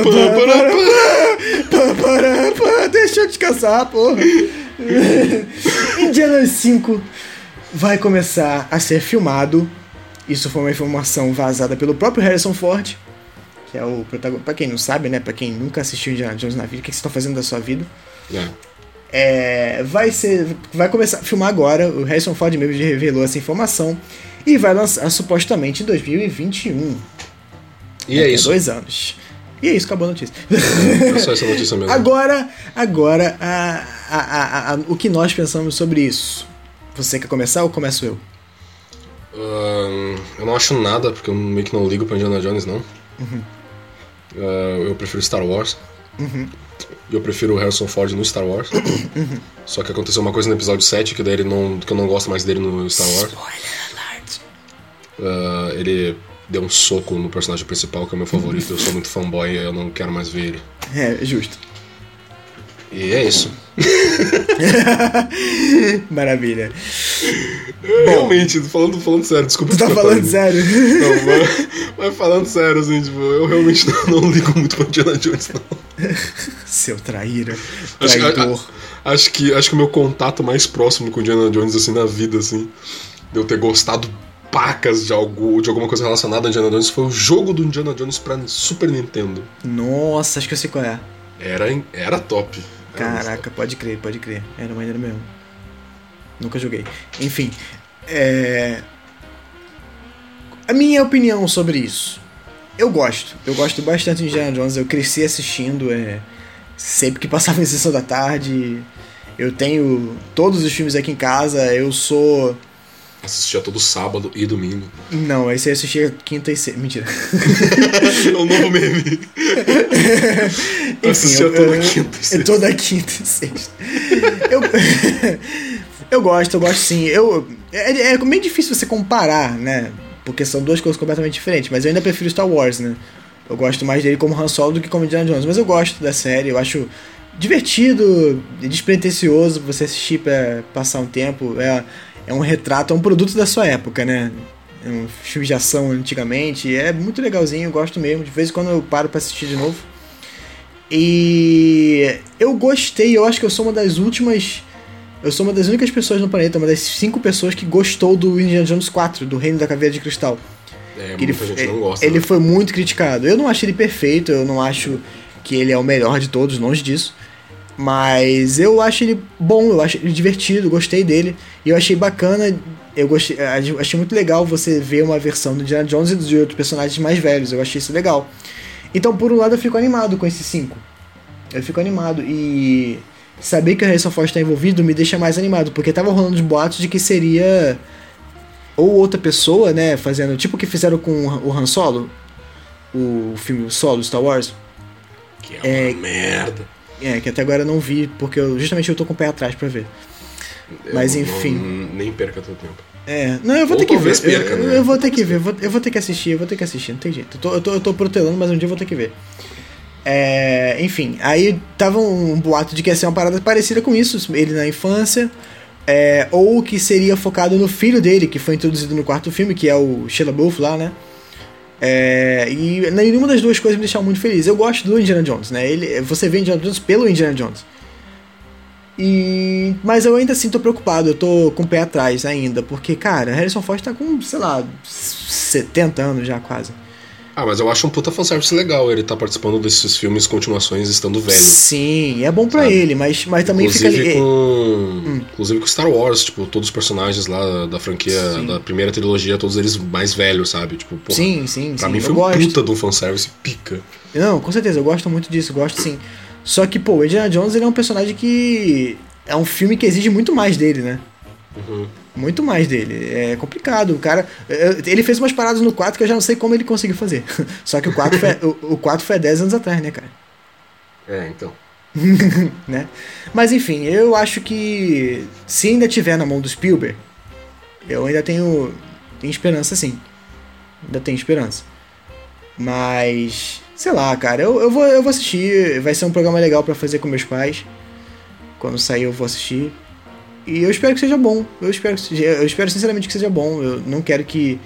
Speaker 1: pá. Deixa eu descansar, porra. Indiana Jones 5 vai começar a ser filmado. Isso foi uma informação vazada pelo próprio Harrison Ford, que é o protagonista. Pra quem não sabe, né? Pra quem nunca assistiu Indiana Jones na vida, o que que vocês estão fazendo da sua vida?
Speaker 2: É.
Speaker 1: É, vai ser, vai começar a filmar agora. O Harrison Ford mesmo já revelou essa informação e vai lançar supostamente em 2021.
Speaker 2: E é
Speaker 1: a
Speaker 2: isso.
Speaker 1: Dois anos. E é isso, acabou a notícia.
Speaker 2: É só essa notícia mesmo.
Speaker 1: agora, agora, a, a, a, o que nós pensamos sobre isso? Você quer começar ou começo eu?
Speaker 2: Ahn, eu não acho nada, porque eu meio que não ligo pra Indiana Jones, não. Ah, eu prefiro Star Wars. E eu prefiro o Harrison Ford no Star Wars. Só que aconteceu uma coisa no episódio 7 que daí ele não, que eu não gosto mais dele no Star Wars.
Speaker 1: Spoiler alert.
Speaker 2: Ah, ele deu um soco no personagem principal, que é o meu favorito. Eu sou muito fanboy e eu não quero mais ver ele.
Speaker 1: É, justo.
Speaker 2: E é isso. [LAUGHS]
Speaker 1: Maravilha.
Speaker 2: Realmente, falando, falando sério, desculpa.
Speaker 1: Tu tá falando sério?
Speaker 2: Não, mas, mas falando sério, assim, tipo, eu realmente não, não ligo muito pra Indiana Jones, não.
Speaker 1: Seu traíra.
Speaker 2: Acho,
Speaker 1: Traidor.
Speaker 2: a- a- acho que acho que o meu contato mais próximo com Indiana Jones assim na vida assim, de eu ter gostado pacas de algo de alguma coisa relacionada a Indiana Jones foi o jogo do Indiana Jones pra Super Nintendo.
Speaker 1: Nossa, acho que eu sei qual é.
Speaker 2: Era era top. Era
Speaker 1: Caraca, pode crer, pode crer. Era maneiro mesmo. Nunca joguei. Enfim, é... A minha opinião sobre isso. Eu gosto. Eu gosto bastante de Indiana Jones. Eu cresci assistindo. É... Sempre que passava em sessão da tarde. Eu tenho todos os filmes aqui em casa. Eu sou.
Speaker 2: Assistia todo sábado e domingo.
Speaker 1: Não, aí eu assistia quinta e sexta. Mentira. [LAUGHS]
Speaker 2: é um novo meme. Eu assistia
Speaker 1: eu-
Speaker 2: toda
Speaker 1: eu-
Speaker 2: quinta e sexta.
Speaker 1: Toda quinta e sexta. Eu, eu gosto, eu gosto sim. Eu, é, é meio difícil você comparar, né? Porque são duas coisas completamente diferentes. Mas eu ainda prefiro Star Wars, né? Eu gosto mais dele como Han Solo do que como Indiana Jones. Mas eu gosto da série, eu acho divertido, despretensioso você assistir pra passar um tempo. É, é um retrato, é um produto da sua época, né? É um filme de ação antigamente. É muito legalzinho, eu gosto mesmo. De vez em quando eu paro pra assistir de novo. E eu gostei, eu acho que eu sou uma das últimas. Eu sou uma das únicas pessoas no planeta, uma das cinco pessoas que gostou do Indiana Jones 4, do Reino da Caveira de Cristal.
Speaker 2: É,
Speaker 1: Que ele,
Speaker 2: gente não
Speaker 1: ele-
Speaker 2: gosta.
Speaker 1: ele
Speaker 2: né?
Speaker 1: foi muito criticado. Eu não acho ele perfeito, eu não acho que ele é o melhor de todos, longe disso. Mas eu acho ele bom, eu acho ele divertido, gostei dele. E eu achei bacana, eu gostei, achei muito legal você ver uma versão do Indiana Jones e de outros personagens mais velhos. Eu achei isso legal. Então, por um lado, eu fico animado com esses cinco. Eu fico animado. E saber que o Harrison Ford está envolvido me deixa mais animado, porque tava rolando os boatos de que seria ou outra pessoa, né, fazendo tipo o que fizeram com o Han Solo, o filme Solo Star Wars.
Speaker 2: Que é uma merda.
Speaker 1: É, que até agora eu não vi, porque eu, justamente eu tô com o pé atrás pra ver.
Speaker 2: Eu
Speaker 1: Mas,
Speaker 2: não-
Speaker 1: enfim.
Speaker 2: não- nem perca teu tempo.
Speaker 1: É, não, eu vou
Speaker 2: Ou
Speaker 1: ter que ver.
Speaker 2: perca,
Speaker 1: eu,
Speaker 2: né?
Speaker 1: eu vou ter que ver, eu vou, eu vou ter que assistir, eu vou ter que assistir, não tem jeito. Eu tô, eu tô, eu tô protelando, mas um dia eu vou ter que ver. É, enfim, aí tava um boato de que ia ser uma parada parecida com isso, ele na infância, é, ou que seria focado no filho dele, que foi introduzido no quarto filme, que é o Sheila Buff lá, né? É, e nenhuma das duas coisas me deixaram muito feliz. Eu gosto do Indiana Jones, né? Ele, você vê Indiana Jones pelo Indiana Jones. E, mas eu ainda assim tô preocupado, eu tô com o pé atrás ainda, porque, cara, Harrison Ford tá com, sei lá, 70 anos já quase.
Speaker 2: Ah, mas eu acho um puta fanservice legal ele tá participando desses filmes continuações estando velho.
Speaker 1: Sim, é bom pra
Speaker 2: Sabe?
Speaker 1: ele, mas, mas também
Speaker 2: inclusive
Speaker 1: fica ali.
Speaker 2: com inclusive com Star Wars tipo todos os personagens lá da franquia
Speaker 1: Sim.
Speaker 2: da primeira trilogia todos eles mais velhos sabe tipo porra,
Speaker 1: Sim, sim,
Speaker 2: pra
Speaker 1: sim.
Speaker 2: mim foi um
Speaker 1: gosto.
Speaker 2: puta de um fanservice pica
Speaker 1: Não, com certeza, eu gosto muito disso, gosto sim. Só que, pô, o Indiana Jones ele é um personagem que. É um filme que exige muito mais dele, né?
Speaker 2: Uhum.
Speaker 1: Muito mais dele. É complicado. O cara. eu- Ele fez umas paradas no 4 que eu já não sei como ele conseguiu fazer. [LAUGHS] Só que o 4 foi, o, o 4 foi há 10 anos atrás, né, cara?
Speaker 2: é então [LAUGHS]
Speaker 1: né? Mas enfim, eu acho que se ainda tiver na mão do Spielberg, eu ainda tenho, tenho esperança sim. Ainda tem esperança. Mas. Sei lá, cara, eu, eu, vou, eu vou assistir. Vai ser um programa legal para fazer com meus pais. Quando sair eu vou assistir. E eu espero que seja bom. Eu espero, eu espero sinceramente que seja bom. Eu não quero que.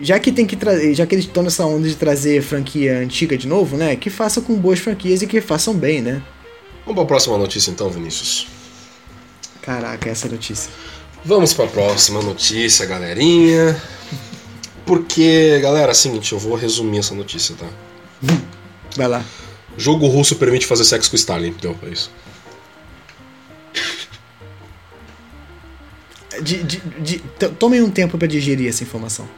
Speaker 1: Já que tem que trazer. Já que eles estão nessa onda de trazer franquia antiga de novo, né? Que faça com boas franquias e que façam bem, né?
Speaker 2: Vamos para a próxima notícia então, Vinícius.
Speaker 1: Caraca, essa notícia.
Speaker 2: Vamos para a próxima notícia, galerinha. Porque, galera, é o seguinte, eu vou resumir essa notícia, tá?
Speaker 1: Vai lá.
Speaker 2: Jogo russo permite fazer sexo com Stalin. Deu, é isso.
Speaker 1: De, de, de, tomem um tempo para digerir essa informação.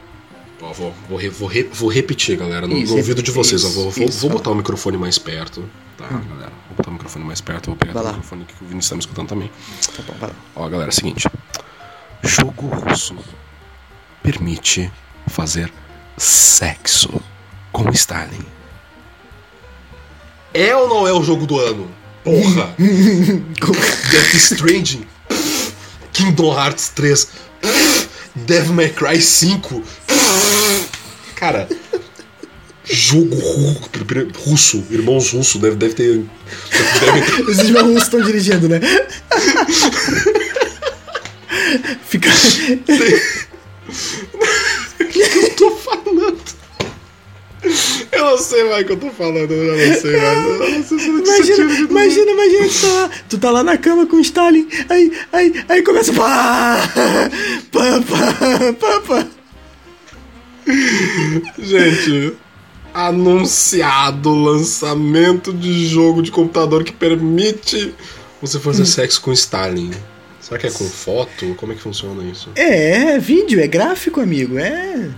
Speaker 2: Ó, vou, vou, vou, vou, repetir, galera, no, isso, no ouvido de vocês. Isso, vou, vou, vou botar o microfone mais perto, tá, hum. galera? Vou botar o microfone mais perto, vou pegar o microfone que o Vinícius está me escutando também.
Speaker 1: Tá bom, vai lá.
Speaker 2: Ó, galera, é o seguinte. Jogo russo permite fazer sexo com Stalin. É ou não é o jogo do ano? Porra! [LAUGHS] Death Stranding Kingdom Hearts 3, Devil May Cry 5. Cara, jogo russo, irmãos russos, deve, deve ter.
Speaker 1: Deve... Os irmãos russos estão dirigindo, né? [LAUGHS] Fica.
Speaker 2: O que eu tô falando? Eu não sei mais o que eu tô falando, eu não sei mais. Eu não sei
Speaker 1: imagina, imagina, imagina, tu tá, lá, tu tá lá na cama com o Stalin, aí, aí, aí começa. Pá, pá, pá, pá, pá.
Speaker 2: Gente, anunciado lançamento de jogo de computador que permite você fazer hum. sexo com Stalin. Será que é com foto? Como é que funciona isso?
Speaker 1: É, é vídeo, é gráfico, amigo. É.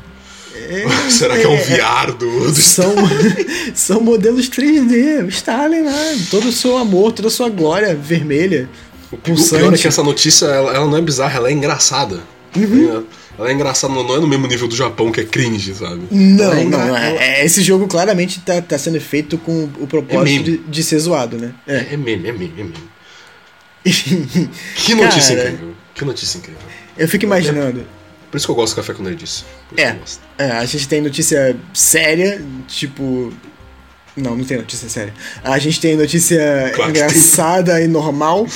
Speaker 2: É, [LAUGHS] Será que é um é, VR do, do
Speaker 1: são, [LAUGHS] são modelos 3D. O Stalin lá, todo o seu amor, toda a sua glória vermelha.
Speaker 2: O pior é que essa notícia ela, ela não é bizarra, ela é engraçada. Uhum. Ela é engraçada, não é no mesmo nível do Japão que é cringe, sabe?
Speaker 1: Não, é não. É, esse jogo claramente tá, tá sendo feito com o propósito de, de, ser zoado, né?
Speaker 2: É, é meme, é meme, é meme. [LAUGHS] que notícia Cara, incrível. Que notícia incrível.
Speaker 1: Eu fico imaginando.
Speaker 2: Por isso que eu gosto do Café com Nerdice.
Speaker 1: É, é, a gente tem notícia séria, tipo. Não, não tem notícia séria. A gente tem notícia claro engraçada tem. e normal,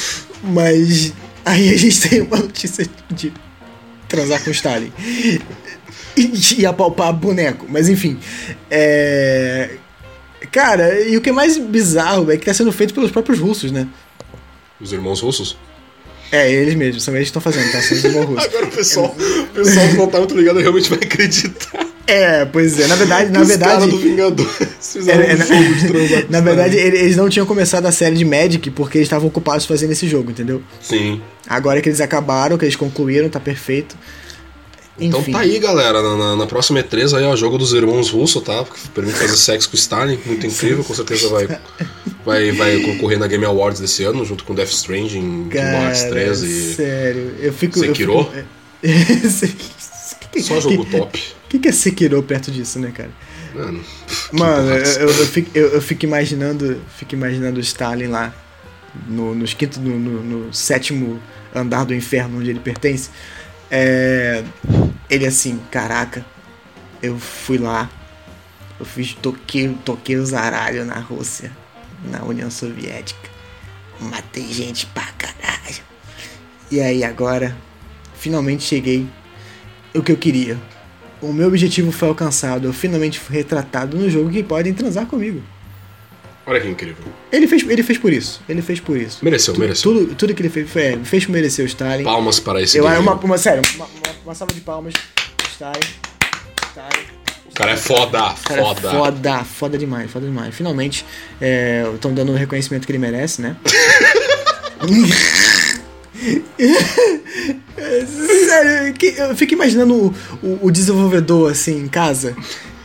Speaker 1: mas aí a gente tem uma notícia de transar com Stalin. E, e apalpar boneco. Mas enfim. É. Cara, e o que é mais bizarro é que tá sendo feito pelos próprios russos, né?
Speaker 2: Os irmãos russos?
Speaker 1: É, eles mesmos, são eles que estão fazendo, tá? São os.
Speaker 2: Agora o pessoal, o pessoal que não tá muito ligado realmente vai acreditar.
Speaker 1: É, pois é, na verdade, na
Speaker 2: Os
Speaker 1: verdade.
Speaker 2: do Vingadores fizeram é, um de transação. [LAUGHS]
Speaker 1: Na verdade, eles não tinham começado a série de Magic porque eles estavam ocupados fazendo esse jogo, entendeu?
Speaker 2: Sim.
Speaker 1: Agora que eles acabaram, que eles concluíram, tá perfeito.
Speaker 2: Então Enfim. Então tá aí, galera. Na, na, na próxima E3 aí é o jogo dos irmãos russos, tá? Que permite fazer sexo com Stalin. Muito incrível, com certeza vai, [LAUGHS] vai, vai concorrer na Game Awards desse ano, junto com Death Stranding, Kingdom Hearts 3 e.
Speaker 1: Sério, eu fico.
Speaker 2: Sekiro?
Speaker 1: Eu fico... [LAUGHS]
Speaker 2: Só jogo top.
Speaker 1: O que, que é Sekiro perto disso, né, cara? Mano, Mano eu, eu, fico, eu, eu, fico imaginando. Fico imaginando o Stalin lá. No, no, quinto, no, no, no sétimo andar do inferno onde ele pertence é, ele assim, caraca, eu fui lá, eu fiz, toquei, toquei os aralhos na Rússia, na União Soviética, matei gente pra caralho. E aí agora, finalmente cheguei o que eu queria. O meu objetivo foi alcançado, eu finalmente fui retratado no jogo que podem transar comigo.
Speaker 2: Olha que incrível.
Speaker 1: Ele fez, ele fez por isso. Ele fez por isso.
Speaker 2: Mereceu,
Speaker 1: tu,
Speaker 2: mereceu.
Speaker 1: Tudo, tudo que ele fez, foi, fez merecer o Stalin.
Speaker 2: Palmas para esse
Speaker 1: Eu, uma, uma, Sério, uma, uma, uma, salva de palmas. Stalin.
Speaker 2: Stalin. O cara é foda, cara foda.
Speaker 1: É foda, foda demais, foda demais. Finalmente, estão é, dando o reconhecimento que ele merece, né? [LAUGHS] Sério, eu fico imaginando o, o, o, desenvolvedor assim em casa,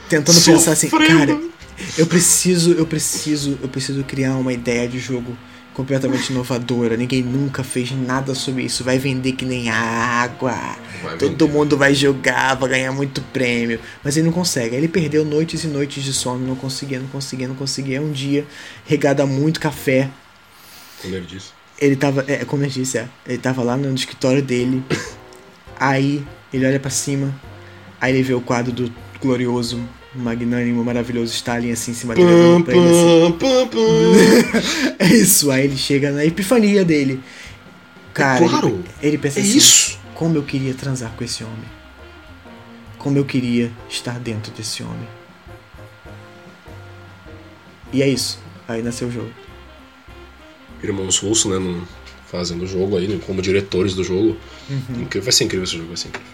Speaker 1: tentando Sofrendo. pensar assim, cara, eu preciso, eu preciso, eu preciso criar uma ideia de jogo completamente inovadora. Ninguém nunca fez nada sobre isso. Vai vender que nem água. Vai Todo vender. mundo vai jogar, vai ganhar muito prêmio. Mas ele não consegue. Ele perdeu noites e noites de sono, não conseguia, não conseguia, não conseguia. Um dia, regado a muito café.
Speaker 2: Como ele disse.
Speaker 1: Ele tava, é, como ele disse, é, ele tava lá no escritório dele. Aí ele olha para cima, aí ele vê o quadro do glorioso, magnânimo, maravilhoso Stalin assim em cima dele. olhando pra ele, assim.
Speaker 2: Pam, pam. [LAUGHS]
Speaker 1: É isso, aí ele chega na epifania dele. Cara,
Speaker 2: É claro.
Speaker 1: ele, ele pensa
Speaker 2: É
Speaker 1: assim,
Speaker 2: isso.
Speaker 1: como eu queria transar com esse homem. Como eu queria estar dentro desse homem. E é isso. Aí nasceu o jogo.
Speaker 2: Irmãos Russo, né, no- fazendo o jogo aí, como diretores do jogo.
Speaker 1: Uhum.
Speaker 2: Incrível, vai ser incrível esse jogo, vai ser incrível.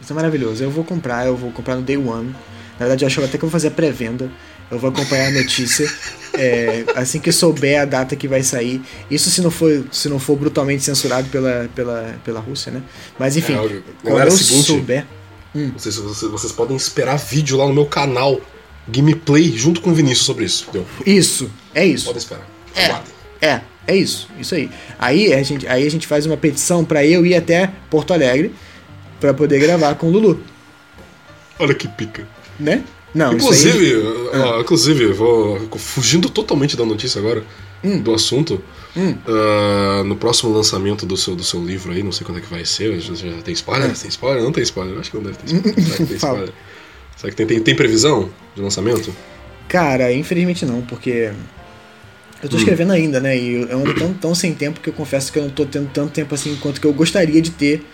Speaker 1: Isso é maravilhoso. Eu vou comprar, eu vou comprar no Day One. Na verdade, eu acho até que eu vou fazer a pré-venda. Eu vou acompanhar a notícia. é, assim que souber a data que vai sair. Isso se não for, se não for brutalmente censurado pela, pela, pela Rússia, né? Mas enfim,
Speaker 2: É,
Speaker 1: quando eu
Speaker 2: o seguinte,
Speaker 1: souber.
Speaker 2: Vocês, vocês, vocês podem esperar vídeo lá no meu canal, gameplay, junto com o Vinícius sobre isso. Entendeu?
Speaker 1: Isso, é isso.
Speaker 2: Podem esperar.
Speaker 1: É.
Speaker 2: Aguardem.
Speaker 1: É, é isso, isso aí. Aí a gente, aí a gente faz uma petição pra eu ir até Porto Alegre pra poder gravar com o Lulu,
Speaker 2: Olha que pica.
Speaker 1: Né? Não, isso aí-
Speaker 2: Inclusive, inclusive, vou fugindo totalmente da notícia agora,
Speaker 1: Hum.
Speaker 2: do assunto. ah, no próximo lançamento do seu, do seu livro aí, não sei quando é que vai ser, já, já tem spoiler? Tem spoiler? Não tem spoiler, acho que não deve ter spoiler. Será que tem [LAUGHS] spoiler? Será que tem, tem, tem previsão de lançamento?
Speaker 1: Cara, infelizmente não, porque eu tô escrevendo ainda, né? E eu ando tão, tão sem tempo que eu confesso que eu não tô tendo tanto tempo assim quanto que eu gostaria de ter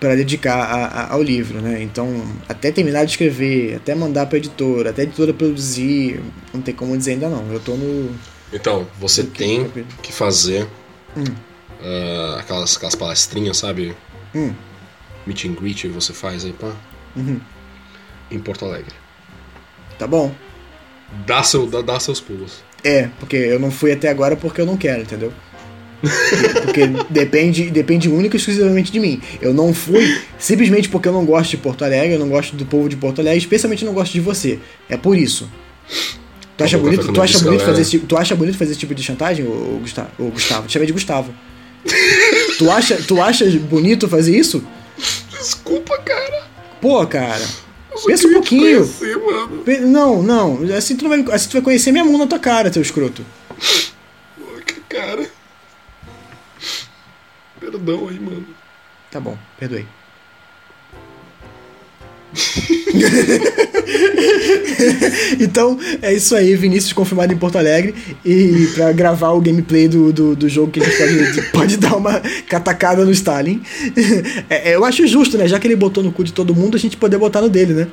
Speaker 1: para dedicar a- a- ao livro, né? Então, até terminar de escrever, até mandar pra editora, até a editora produzir, não tem como dizer ainda não. Eu tô no.
Speaker 2: Então, você
Speaker 1: que,
Speaker 2: tem
Speaker 1: capítulo?
Speaker 2: que fazer
Speaker 1: Hum.
Speaker 2: ah, aquelas, aquelas palestrinhas, sabe?
Speaker 1: Hum,
Speaker 2: Meet and greet você faz aí, pá,
Speaker 1: uhum,
Speaker 2: em Porto Alegre.
Speaker 1: tá bom.
Speaker 2: Dá, seu, dá, dá seus pulos.
Speaker 1: É, porque eu não fui até agora porque eu não quero, entendeu? Porque depende, depende única e exclusivamente de mim. Eu não fui simplesmente porque eu não gosto de Porto Alegre, eu não gosto do povo de Porto Alegre, especialmente eu não gosto de você. É por isso. Tu acha bonito, tu acha bonito fazer esse, tipo- tu acha bonito fazer esse tipo de chantagem, ô, Gustavo? Ô, Gustavo, te chamei de Gustavo. tu acha, tu acha bonito fazer isso?
Speaker 2: Desculpa, cara.
Speaker 1: Pô, cara. Pensa um pouquinho.
Speaker 2: conhecer,
Speaker 1: Não, não. Assim tu, vai, assim tu vai conhecer minha mão na tua cara, seu escroto.
Speaker 2: Pô, que Cara. Perdão aí, mano.
Speaker 1: Tá bom, perdoei. [LAUGHS] então, é isso aí, Vinícius confirmado em Porto Alegre. E pra gravar o gameplay do, do, do jogo que a gente pode, [LAUGHS] pode dar uma catacada no Stalin. [LAUGHS] É, eu acho justo, né? Já que ele botou no cu de todo mundo, a gente poder botar no dele, né?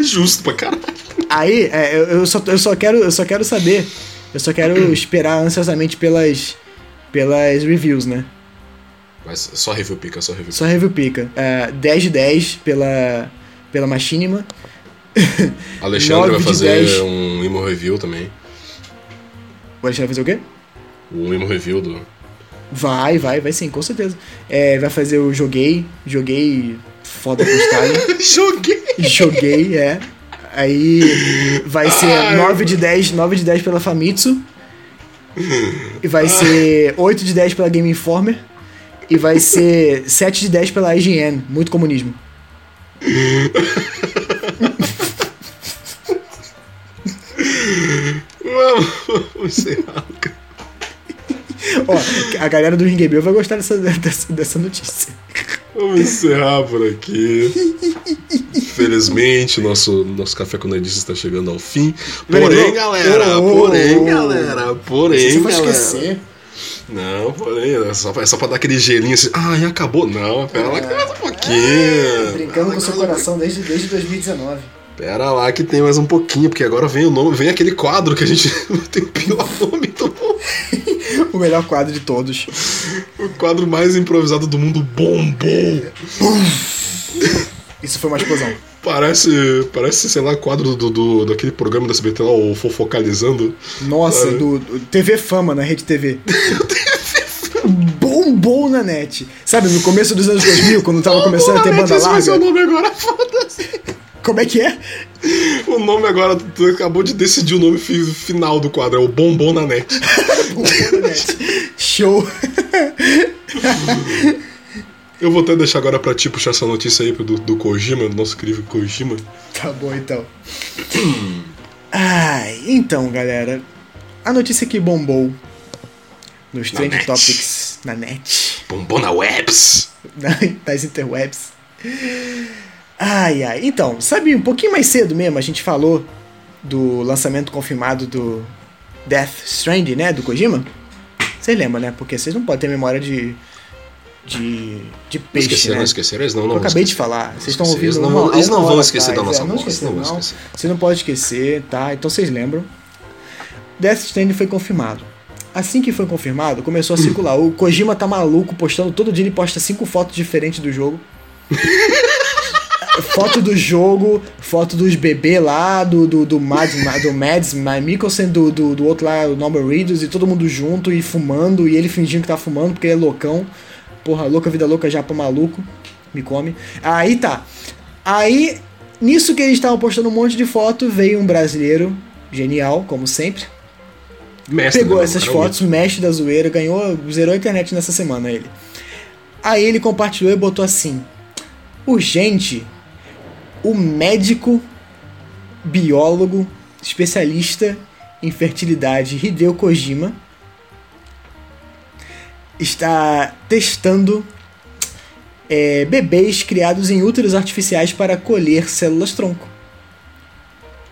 Speaker 2: Justo pra caralho.
Speaker 1: Aí, é, eu, eu só, eu, só quero, eu só quero saber. Eu só quero esperar ansiosamente pelas, pelas reviews, né?
Speaker 2: Mas só review pica, só review
Speaker 1: Só review pica. É, 10 de 10 pela, pela Machinima. [LAUGHS]
Speaker 2: Alexandre vai
Speaker 1: 9 de
Speaker 2: fazer
Speaker 1: 10.
Speaker 2: um emo review também.
Speaker 1: O Alexandre vai fazer o quê?
Speaker 2: O emo review do.
Speaker 1: Vai, vai, vai sim, com certeza. É, vai fazer o Joguei. Joguei foda com Stalin. [LAUGHS]
Speaker 2: Joguei!
Speaker 1: Joguei, é. Aí vai ser
Speaker 2: Ai.
Speaker 1: 9 de 10, 9 de 10 pela Famitsu. E vai ser 8 de 10 pela Game Informer. E vai ser 7 de 10 pela IGN. Muito comunismo.
Speaker 2: Vamos encerrar, cara.
Speaker 1: Ó, a galera do Ring vai gostar dessa, dessa, dessa notícia.
Speaker 2: Vamos encerrar por aqui. Infelizmente, nosso, nosso Café com Nerdice está chegando ao fim. Porém, galera, porém, galera, porém,
Speaker 1: Você vai
Speaker 2: galera. Não, porém, é só, é só pra dar aquele gelinho assim. Ah, e acabou. Não, pera lá que tem mais um pouquinho.
Speaker 1: Brincando com seu coração desde, desde 2019.
Speaker 2: Pera lá que tem mais um pouquinho, porque agora vem o nome, vem aquele quadro que a gente [LAUGHS] tem o pior nome do mundo. [LAUGHS]
Speaker 1: O melhor quadro de todos.
Speaker 2: O quadro mais improvisado do mundo, Bombom. [LAUGHS]
Speaker 1: Isso foi uma explosão. [LAUGHS]
Speaker 2: Parece, parece, sei lá, quadro do, do, daquele programa da SBT lá, o Fofocalizando.
Speaker 1: Nossa,
Speaker 2: Ah.
Speaker 1: do, do TV Fama na Rede TV. [LAUGHS] Bombou na net. Sabe, no começo dos anos 2000, quando tava começando a ter banda
Speaker 2: Esse vai ser o
Speaker 1: larga.
Speaker 2: nome agora, [LAUGHS] foda-se.
Speaker 1: Como é que é?
Speaker 2: O nome agora, tu acabou de decidir o nome fi- final do quadro, é o Bombom na Net.
Speaker 1: Bombou na net. Show.
Speaker 2: Eu vou até deixar agora pra ti puxar essa notícia aí do, do Kojima, do nosso incrível Kojima.
Speaker 1: Tá bom, então. [CLEARS THROAT] Ai, então, galera. A notícia que bombou nos Trend
Speaker 2: net.
Speaker 1: Topics na net.
Speaker 2: Bombom na Webs.
Speaker 1: na- [LAUGHS] nas interwebs. Ai, ai. Então, sabe, um pouquinho mais cedo mesmo, a gente falou do lançamento confirmado do Death Stranding, né? Do Kojima. Vocês lembram, né? Porque vocês não podem ter memória de. De. de
Speaker 2: Não
Speaker 1: peixe.
Speaker 2: esqueceram,
Speaker 1: né?
Speaker 2: não esqueceram? Eles não, não
Speaker 1: Eu acabei de
Speaker 2: esquecer.
Speaker 1: falar. Vocês estão
Speaker 2: esquecer.
Speaker 1: ouvindo
Speaker 2: Eles não
Speaker 1: uma-
Speaker 2: vão- eles não vão esquecer da nossa
Speaker 1: É, não
Speaker 2: voz,
Speaker 1: esquecer,
Speaker 2: não vão
Speaker 1: não.
Speaker 2: esquecer.
Speaker 1: Você não pode esquecer, tá? Então vocês lembram. Death Stranding foi confirmado. Assim que foi confirmado, começou a circular. O Kojima tá maluco, postando todo dia ele posta cinco fotos diferentes do jogo. [LAUGHS] foto do jogo, foto dos bebês lá, do, do, do, Mads, do Mads Mikkelsen, do, do, do outro lá, o Norman Reedus, e todo mundo junto e fumando, e ele fingindo que tá fumando porque ele é loucão. Porra, louca, vida louca, já pra maluco. Me come. Aí tá. Aí, nisso que eles estavam postando um monte de foto, veio um brasileiro, genial, como sempre.
Speaker 2: Mestre,
Speaker 1: Pegou essas
Speaker 2: cara?
Speaker 1: fotos, mestre da zoeira, ganhou, zerou a internet nessa semana ele. Aí ele compartilhou e botou assim: Urgente, o médico, biólogo, especialista em fertilidade Hideo Kojima está testando é, bebês criados em úteros artificiais para colher células tronco.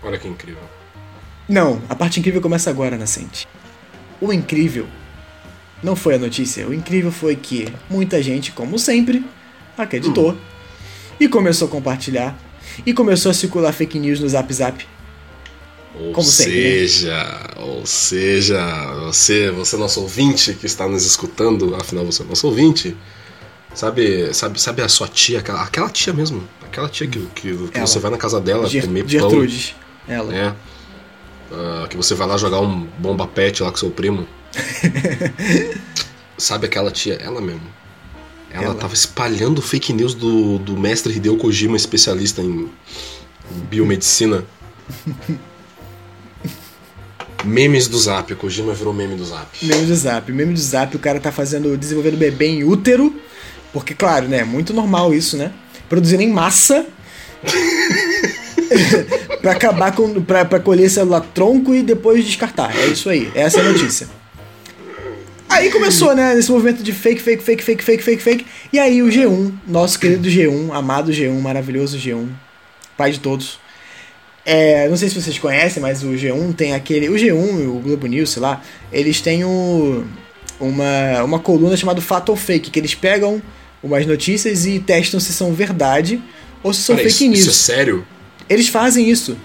Speaker 2: Olha que incrível.
Speaker 1: Não, a parte incrível começa agora, Nascente. O incrível não foi a notícia. O incrível foi que muita gente, como sempre, acreditou e começou a compartilhar e começou a circular fake news no Zap Zap.
Speaker 2: Ou
Speaker 1: Como sempre, né?
Speaker 2: seja, ou seja, você, você nosso ouvinte que está nos escutando, afinal você é nosso ouvinte, sabe, sabe, sabe a sua tia, aquela, aquela tia mesmo, aquela tia que, que, que você vai na casa dela
Speaker 1: Ger
Speaker 2: comer pão,
Speaker 1: Gertrudes. Ela.
Speaker 2: né? Ah, que você vai lá jogar um bomba pet lá com seu primo. [LAUGHS] sabe aquela tia, ela mesmo. Ela,
Speaker 1: Ela.
Speaker 2: tava espalhando fake news do, do mestre Hideo Kojima, especialista em biomedicina. [LAUGHS] Memes do Zap, o Kojima virou meme do Zap.
Speaker 1: Meme do Zap. Meme do Zap, o cara tá fazendo, desenvolvendo bebê em útero. Porque, claro, né? É muito normal isso, né? Produzindo em massa. [LAUGHS] pra acabar com. Pra, pra colher célula tronco e depois descartar. É isso aí. Essa é a notícia. Aí começou, né? Esse movimento de fake, fake, fake, fake, fake, fake, fake. E aí o G1, nosso querido G1, amado G1, maravilhoso G1, pai de todos. É, não sei se vocês conhecem, mas o G1 tem aquele. O G1 e o Globo News, sei lá, eles têm o, uma, uma coluna chamada Fato ou Fake, que eles pegam umas notícias e testam se são verdade ou se são
Speaker 2: Cara,
Speaker 1: fake
Speaker 2: isso,
Speaker 1: news.
Speaker 2: isso é sério?
Speaker 1: Eles fazem isso.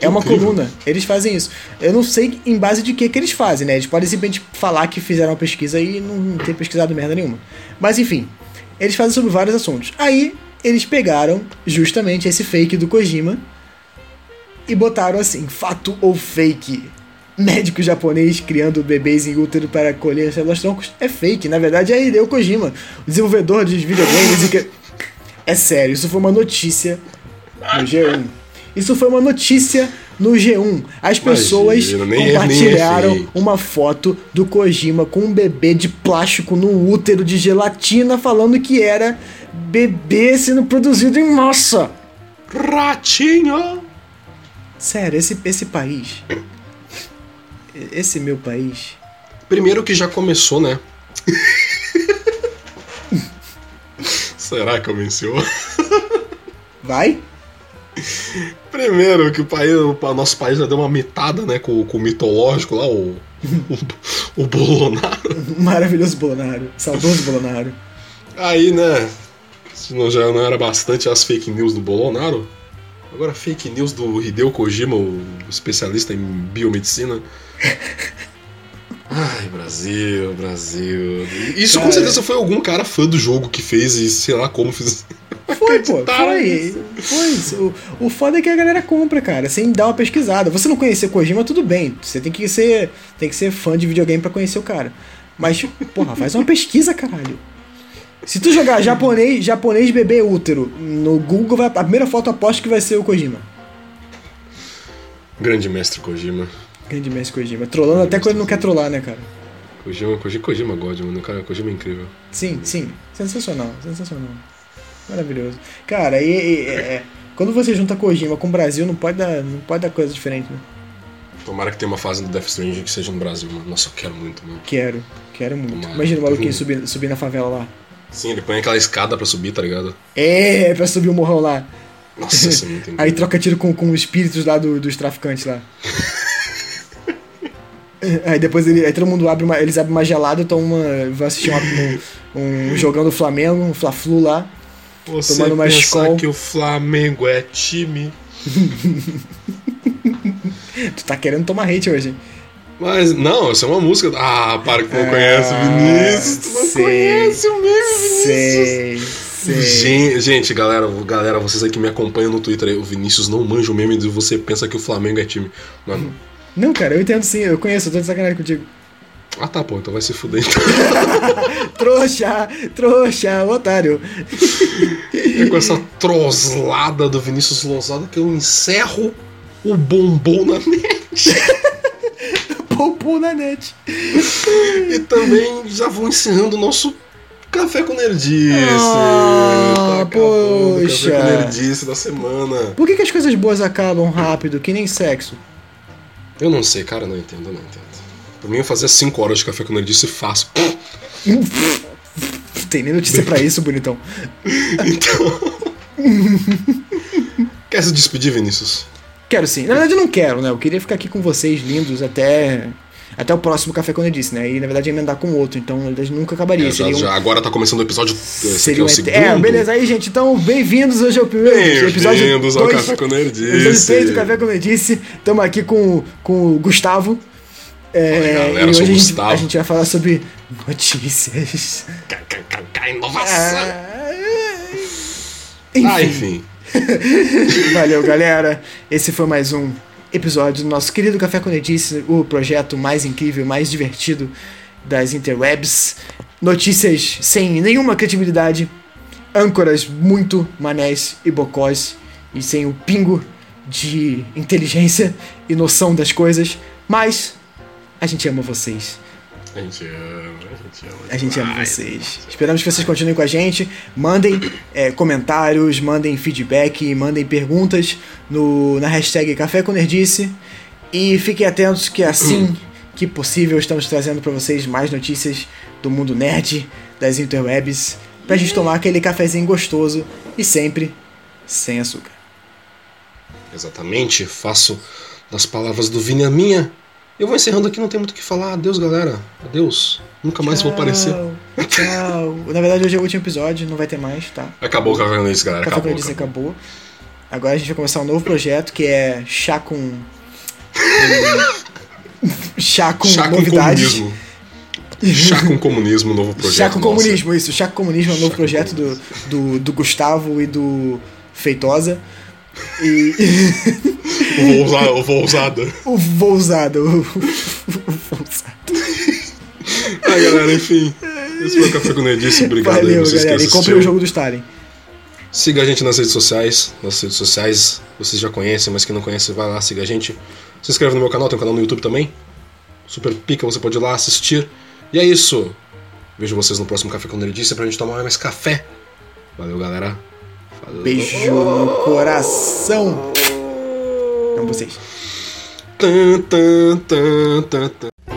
Speaker 1: É uma
Speaker 2: incrível.
Speaker 1: coluna. Eles fazem isso. Eu não sei em base de que que eles fazem, né? Eles podem simplesmente falar que fizeram uma pesquisa e não ter pesquisado merda nenhuma. Mas enfim, eles fazem sobre vários assuntos. Aí eles pegaram justamente esse fake do Kojima e botaram assim: fato ou fake? Médico japonês criando bebês em útero para colher células troncos é fake. Na verdade é Hideo Kojima, o desenvolvedor de videogames. e que... É sério, isso foi uma notícia no G1. Isso foi uma notícia no G1. As pessoas
Speaker 2: Imagina, nem nem
Speaker 1: compartilharam uma foto do Kojima com um bebê de plástico no útero de gelatina falando que era bebê sendo produzido em massa.
Speaker 2: Ratinho!
Speaker 1: Sério, esse, esse país. Esse meu país.
Speaker 2: Primeiro que já começou, né? Será que começou?
Speaker 1: Vai?
Speaker 2: Primeiro que o, país, o nosso país já deu uma mitada, né? Com, com o mitológico lá, o, o, o Bolsonaro.
Speaker 1: Maravilhoso Bolonaro. Saudoso Bolonaro.
Speaker 2: Aí, né? Se não, já não era bastante as fake news do Bolsonaro. Agora fake news do Hideo Kojima, o especialista em biomedicina. Ai, Brasil, Brasil. Isso com
Speaker 1: Cara.
Speaker 2: certeza foi algum cara fã do jogo que fez e sei lá como fez. [LAUGHS]
Speaker 1: Foi, pô. Foi. Foi isso. O, o foda é que a galera compra, cara, sem dar uma pesquisada. Você não conhecer Kojima, tudo bem. Você tem que ser, tem que ser fã de videogame pra conhecer o cara. Mas, porra, faz uma pesquisa, caralho. Se tu jogar japonês, japonês bebê útero no Google, vai- a primeira foto aposto que vai ser o Kojima.
Speaker 2: Grande mestre Kojima.
Speaker 1: Grande mestre Kojima. Trollando até quando ele não quer trollar, né, cara?
Speaker 2: Kojima, Kojima, Kojima God, mano. Cara, Kojima é incrível.
Speaker 1: Sim, sim. Sensacional, sensacional. Maravilhoso. Cara, e, e- é, quando você junta Kojima com o Brasil, não pode dar, não pode dar coisa diferente, né?
Speaker 2: Tomara que tenha uma fase do Death Stranding que seja no Brasil, mano. Nossa, eu quero muito, mano.
Speaker 1: Quero, quero muito.
Speaker 2: Tomara.
Speaker 1: Imagina o maluquinho
Speaker 2: Teve um-
Speaker 1: subir, subir na favela lá.
Speaker 2: Sim, ele põe aquela escada pra subir, tá ligado?
Speaker 1: É, pra subir o morrão lá.
Speaker 2: Nossa, isso é muito [LAUGHS]
Speaker 1: Aí troca tiro com, com os espíritos lá do- dos traficantes lá. [LAUGHS] Aí depois ele, aí todo mundo abre uma, eles abrem uma gelada tomam uma. Vão assistir uma- um, um jogão do Flamengo, um Fla-Flu lá.
Speaker 2: Você
Speaker 1: tomando uma
Speaker 2: pensa
Speaker 1: Skol.
Speaker 2: que o Flamengo é time. [LAUGHS]
Speaker 1: Tu tá querendo tomar hate hoje, hein?
Speaker 2: Mas, não, isso é uma música. Ah, para que não
Speaker 1: Ah,
Speaker 2: conhece o Vinícius. Tu não
Speaker 1: sei,
Speaker 2: conhece o meme, Vinícius.
Speaker 1: Sei, sei.
Speaker 2: Gente, gente, galera, galera, vocês aí que me acompanham no Twitter aí, o Vinícius não manja o meme de você pensa que o Flamengo é time. Mano.
Speaker 1: Não, cara, eu entendo sim, eu conheço, eu tô de sacanagem contigo.
Speaker 2: Ah tá, pô, então vai se fuder então. [LAUGHS]
Speaker 1: Trouxa, trouxa, otário. [LAUGHS]
Speaker 2: É com essa troslada do Vinícius Lousada que eu encerro o bombom na net. [LAUGHS]
Speaker 1: Popô na net.
Speaker 2: E também já vou encerrando o nosso Café com Nerdice.
Speaker 1: Ah,
Speaker 2: Tá o
Speaker 1: poxa.
Speaker 2: Café com Nerdice da semana.
Speaker 1: Por que, que as coisas boas acabam rápido, que nem sexo?
Speaker 2: Eu não sei, cara, não entendo, não entendo. Pra mim eu fazia 5 horas de Café com Nerdice fácil.
Speaker 1: Tem nem notícia pra isso, bonitão. [LAUGHS]
Speaker 2: Então... [LAUGHS] Quer se despedir, Vinícius?
Speaker 1: Quero sim. Na verdade, eu não quero, né? Eu queria ficar aqui com vocês lindos até. Até o próximo café quando eu disse, né? E na verdade ia emendar com outro, então na verdade nunca acabaria.
Speaker 2: É, já-
Speaker 1: um,
Speaker 2: já- agora tá começando o episódio. Esse
Speaker 1: seria
Speaker 2: é
Speaker 1: um
Speaker 2: o segundo.
Speaker 1: É, beleza aí, gente. Então, bem-vindos hoje ao primeiro episódio.
Speaker 2: Bem-vindos ao Café com [LAUGHS]
Speaker 1: Episódio
Speaker 2: Nerdice.
Speaker 1: 3 do Café Como eu disse. Estamos aqui com, com o Gustavo. É,
Speaker 2: Oi, galera,
Speaker 1: e
Speaker 2: eu sou
Speaker 1: hoje
Speaker 2: o
Speaker 1: a gente, a gente vai falar sobre notícias.
Speaker 2: Inovação.
Speaker 1: Enfim,
Speaker 2: Ah, enfim. [LAUGHS]
Speaker 1: valeu, galera. Esse foi mais um episódio do nosso querido Café com Nerdice, o projeto mais incrível, mais divertido das interwebs. Notícias sem nenhuma credibilidade, âncoras muito manés e bocós e sem o pingo de inteligência e noção das coisas, mas a gente ama vocês.
Speaker 2: A gente ama, a gente ama.
Speaker 1: A gente ama vocês. Esperamos que vocês continuem com a gente. Mandem é, comentários, mandem feedback, mandem perguntas no, na hashtag Café com Nerdice. E fiquem atentos que assim que possível estamos trazendo para vocês mais notícias do mundo nerd, das interwebs, pra gente tomar aquele cafezinho gostoso e sempre sem açúcar.
Speaker 2: Exatamente, faço das palavras do Vini a minha. Eu vou encerrando aqui, não tem muito o que falar. Adeus, galera. Adeus. Nunca mais vou aparecer.
Speaker 1: Tchau, Tchau. Na verdade, hoje é o último episódio, não vai ter mais, tá?
Speaker 2: Acabou o Café com Nerdice, galera.
Speaker 1: Café com
Speaker 2: Acabou. Acabou.
Speaker 1: acabou. Agora a gente vai começar um novo projeto que é chá com. [LAUGHS] chá com
Speaker 2: Chá com
Speaker 1: novidades.
Speaker 2: comunismo. Chá com comunismo, novo projeto.
Speaker 1: Chá com
Speaker 2: nosso.
Speaker 1: comunismo, isso. Chá com comunismo é um novo
Speaker 2: com
Speaker 1: projeto do, do, do Gustavo e do Feitosa. E. [LAUGHS]
Speaker 2: O ousa- o voo ousada.
Speaker 1: o Vousado. [LAUGHS] O.
Speaker 2: Ah, galera, enfim. Esse foi o Café com Nerdice. Obrigado aí,
Speaker 1: Valeu,
Speaker 2: vocês
Speaker 1: galera. E
Speaker 2: assistiram.
Speaker 1: o jogo do Stalin.
Speaker 2: Siga a gente nas redes sociais. Nas redes sociais vocês já conhecem, mas quem não conhece, vai lá, siga a gente. Se inscreve no meu canal, tem um canal no YouTube também. Super pica, você pode ir lá assistir. E é isso. Vejo vocês no próximo Café com Nerdice pra gente tomar mais café. Valeu, galera.
Speaker 1: Beijo no coração. Amo vocês.
Speaker 2: Tan, tan, tan.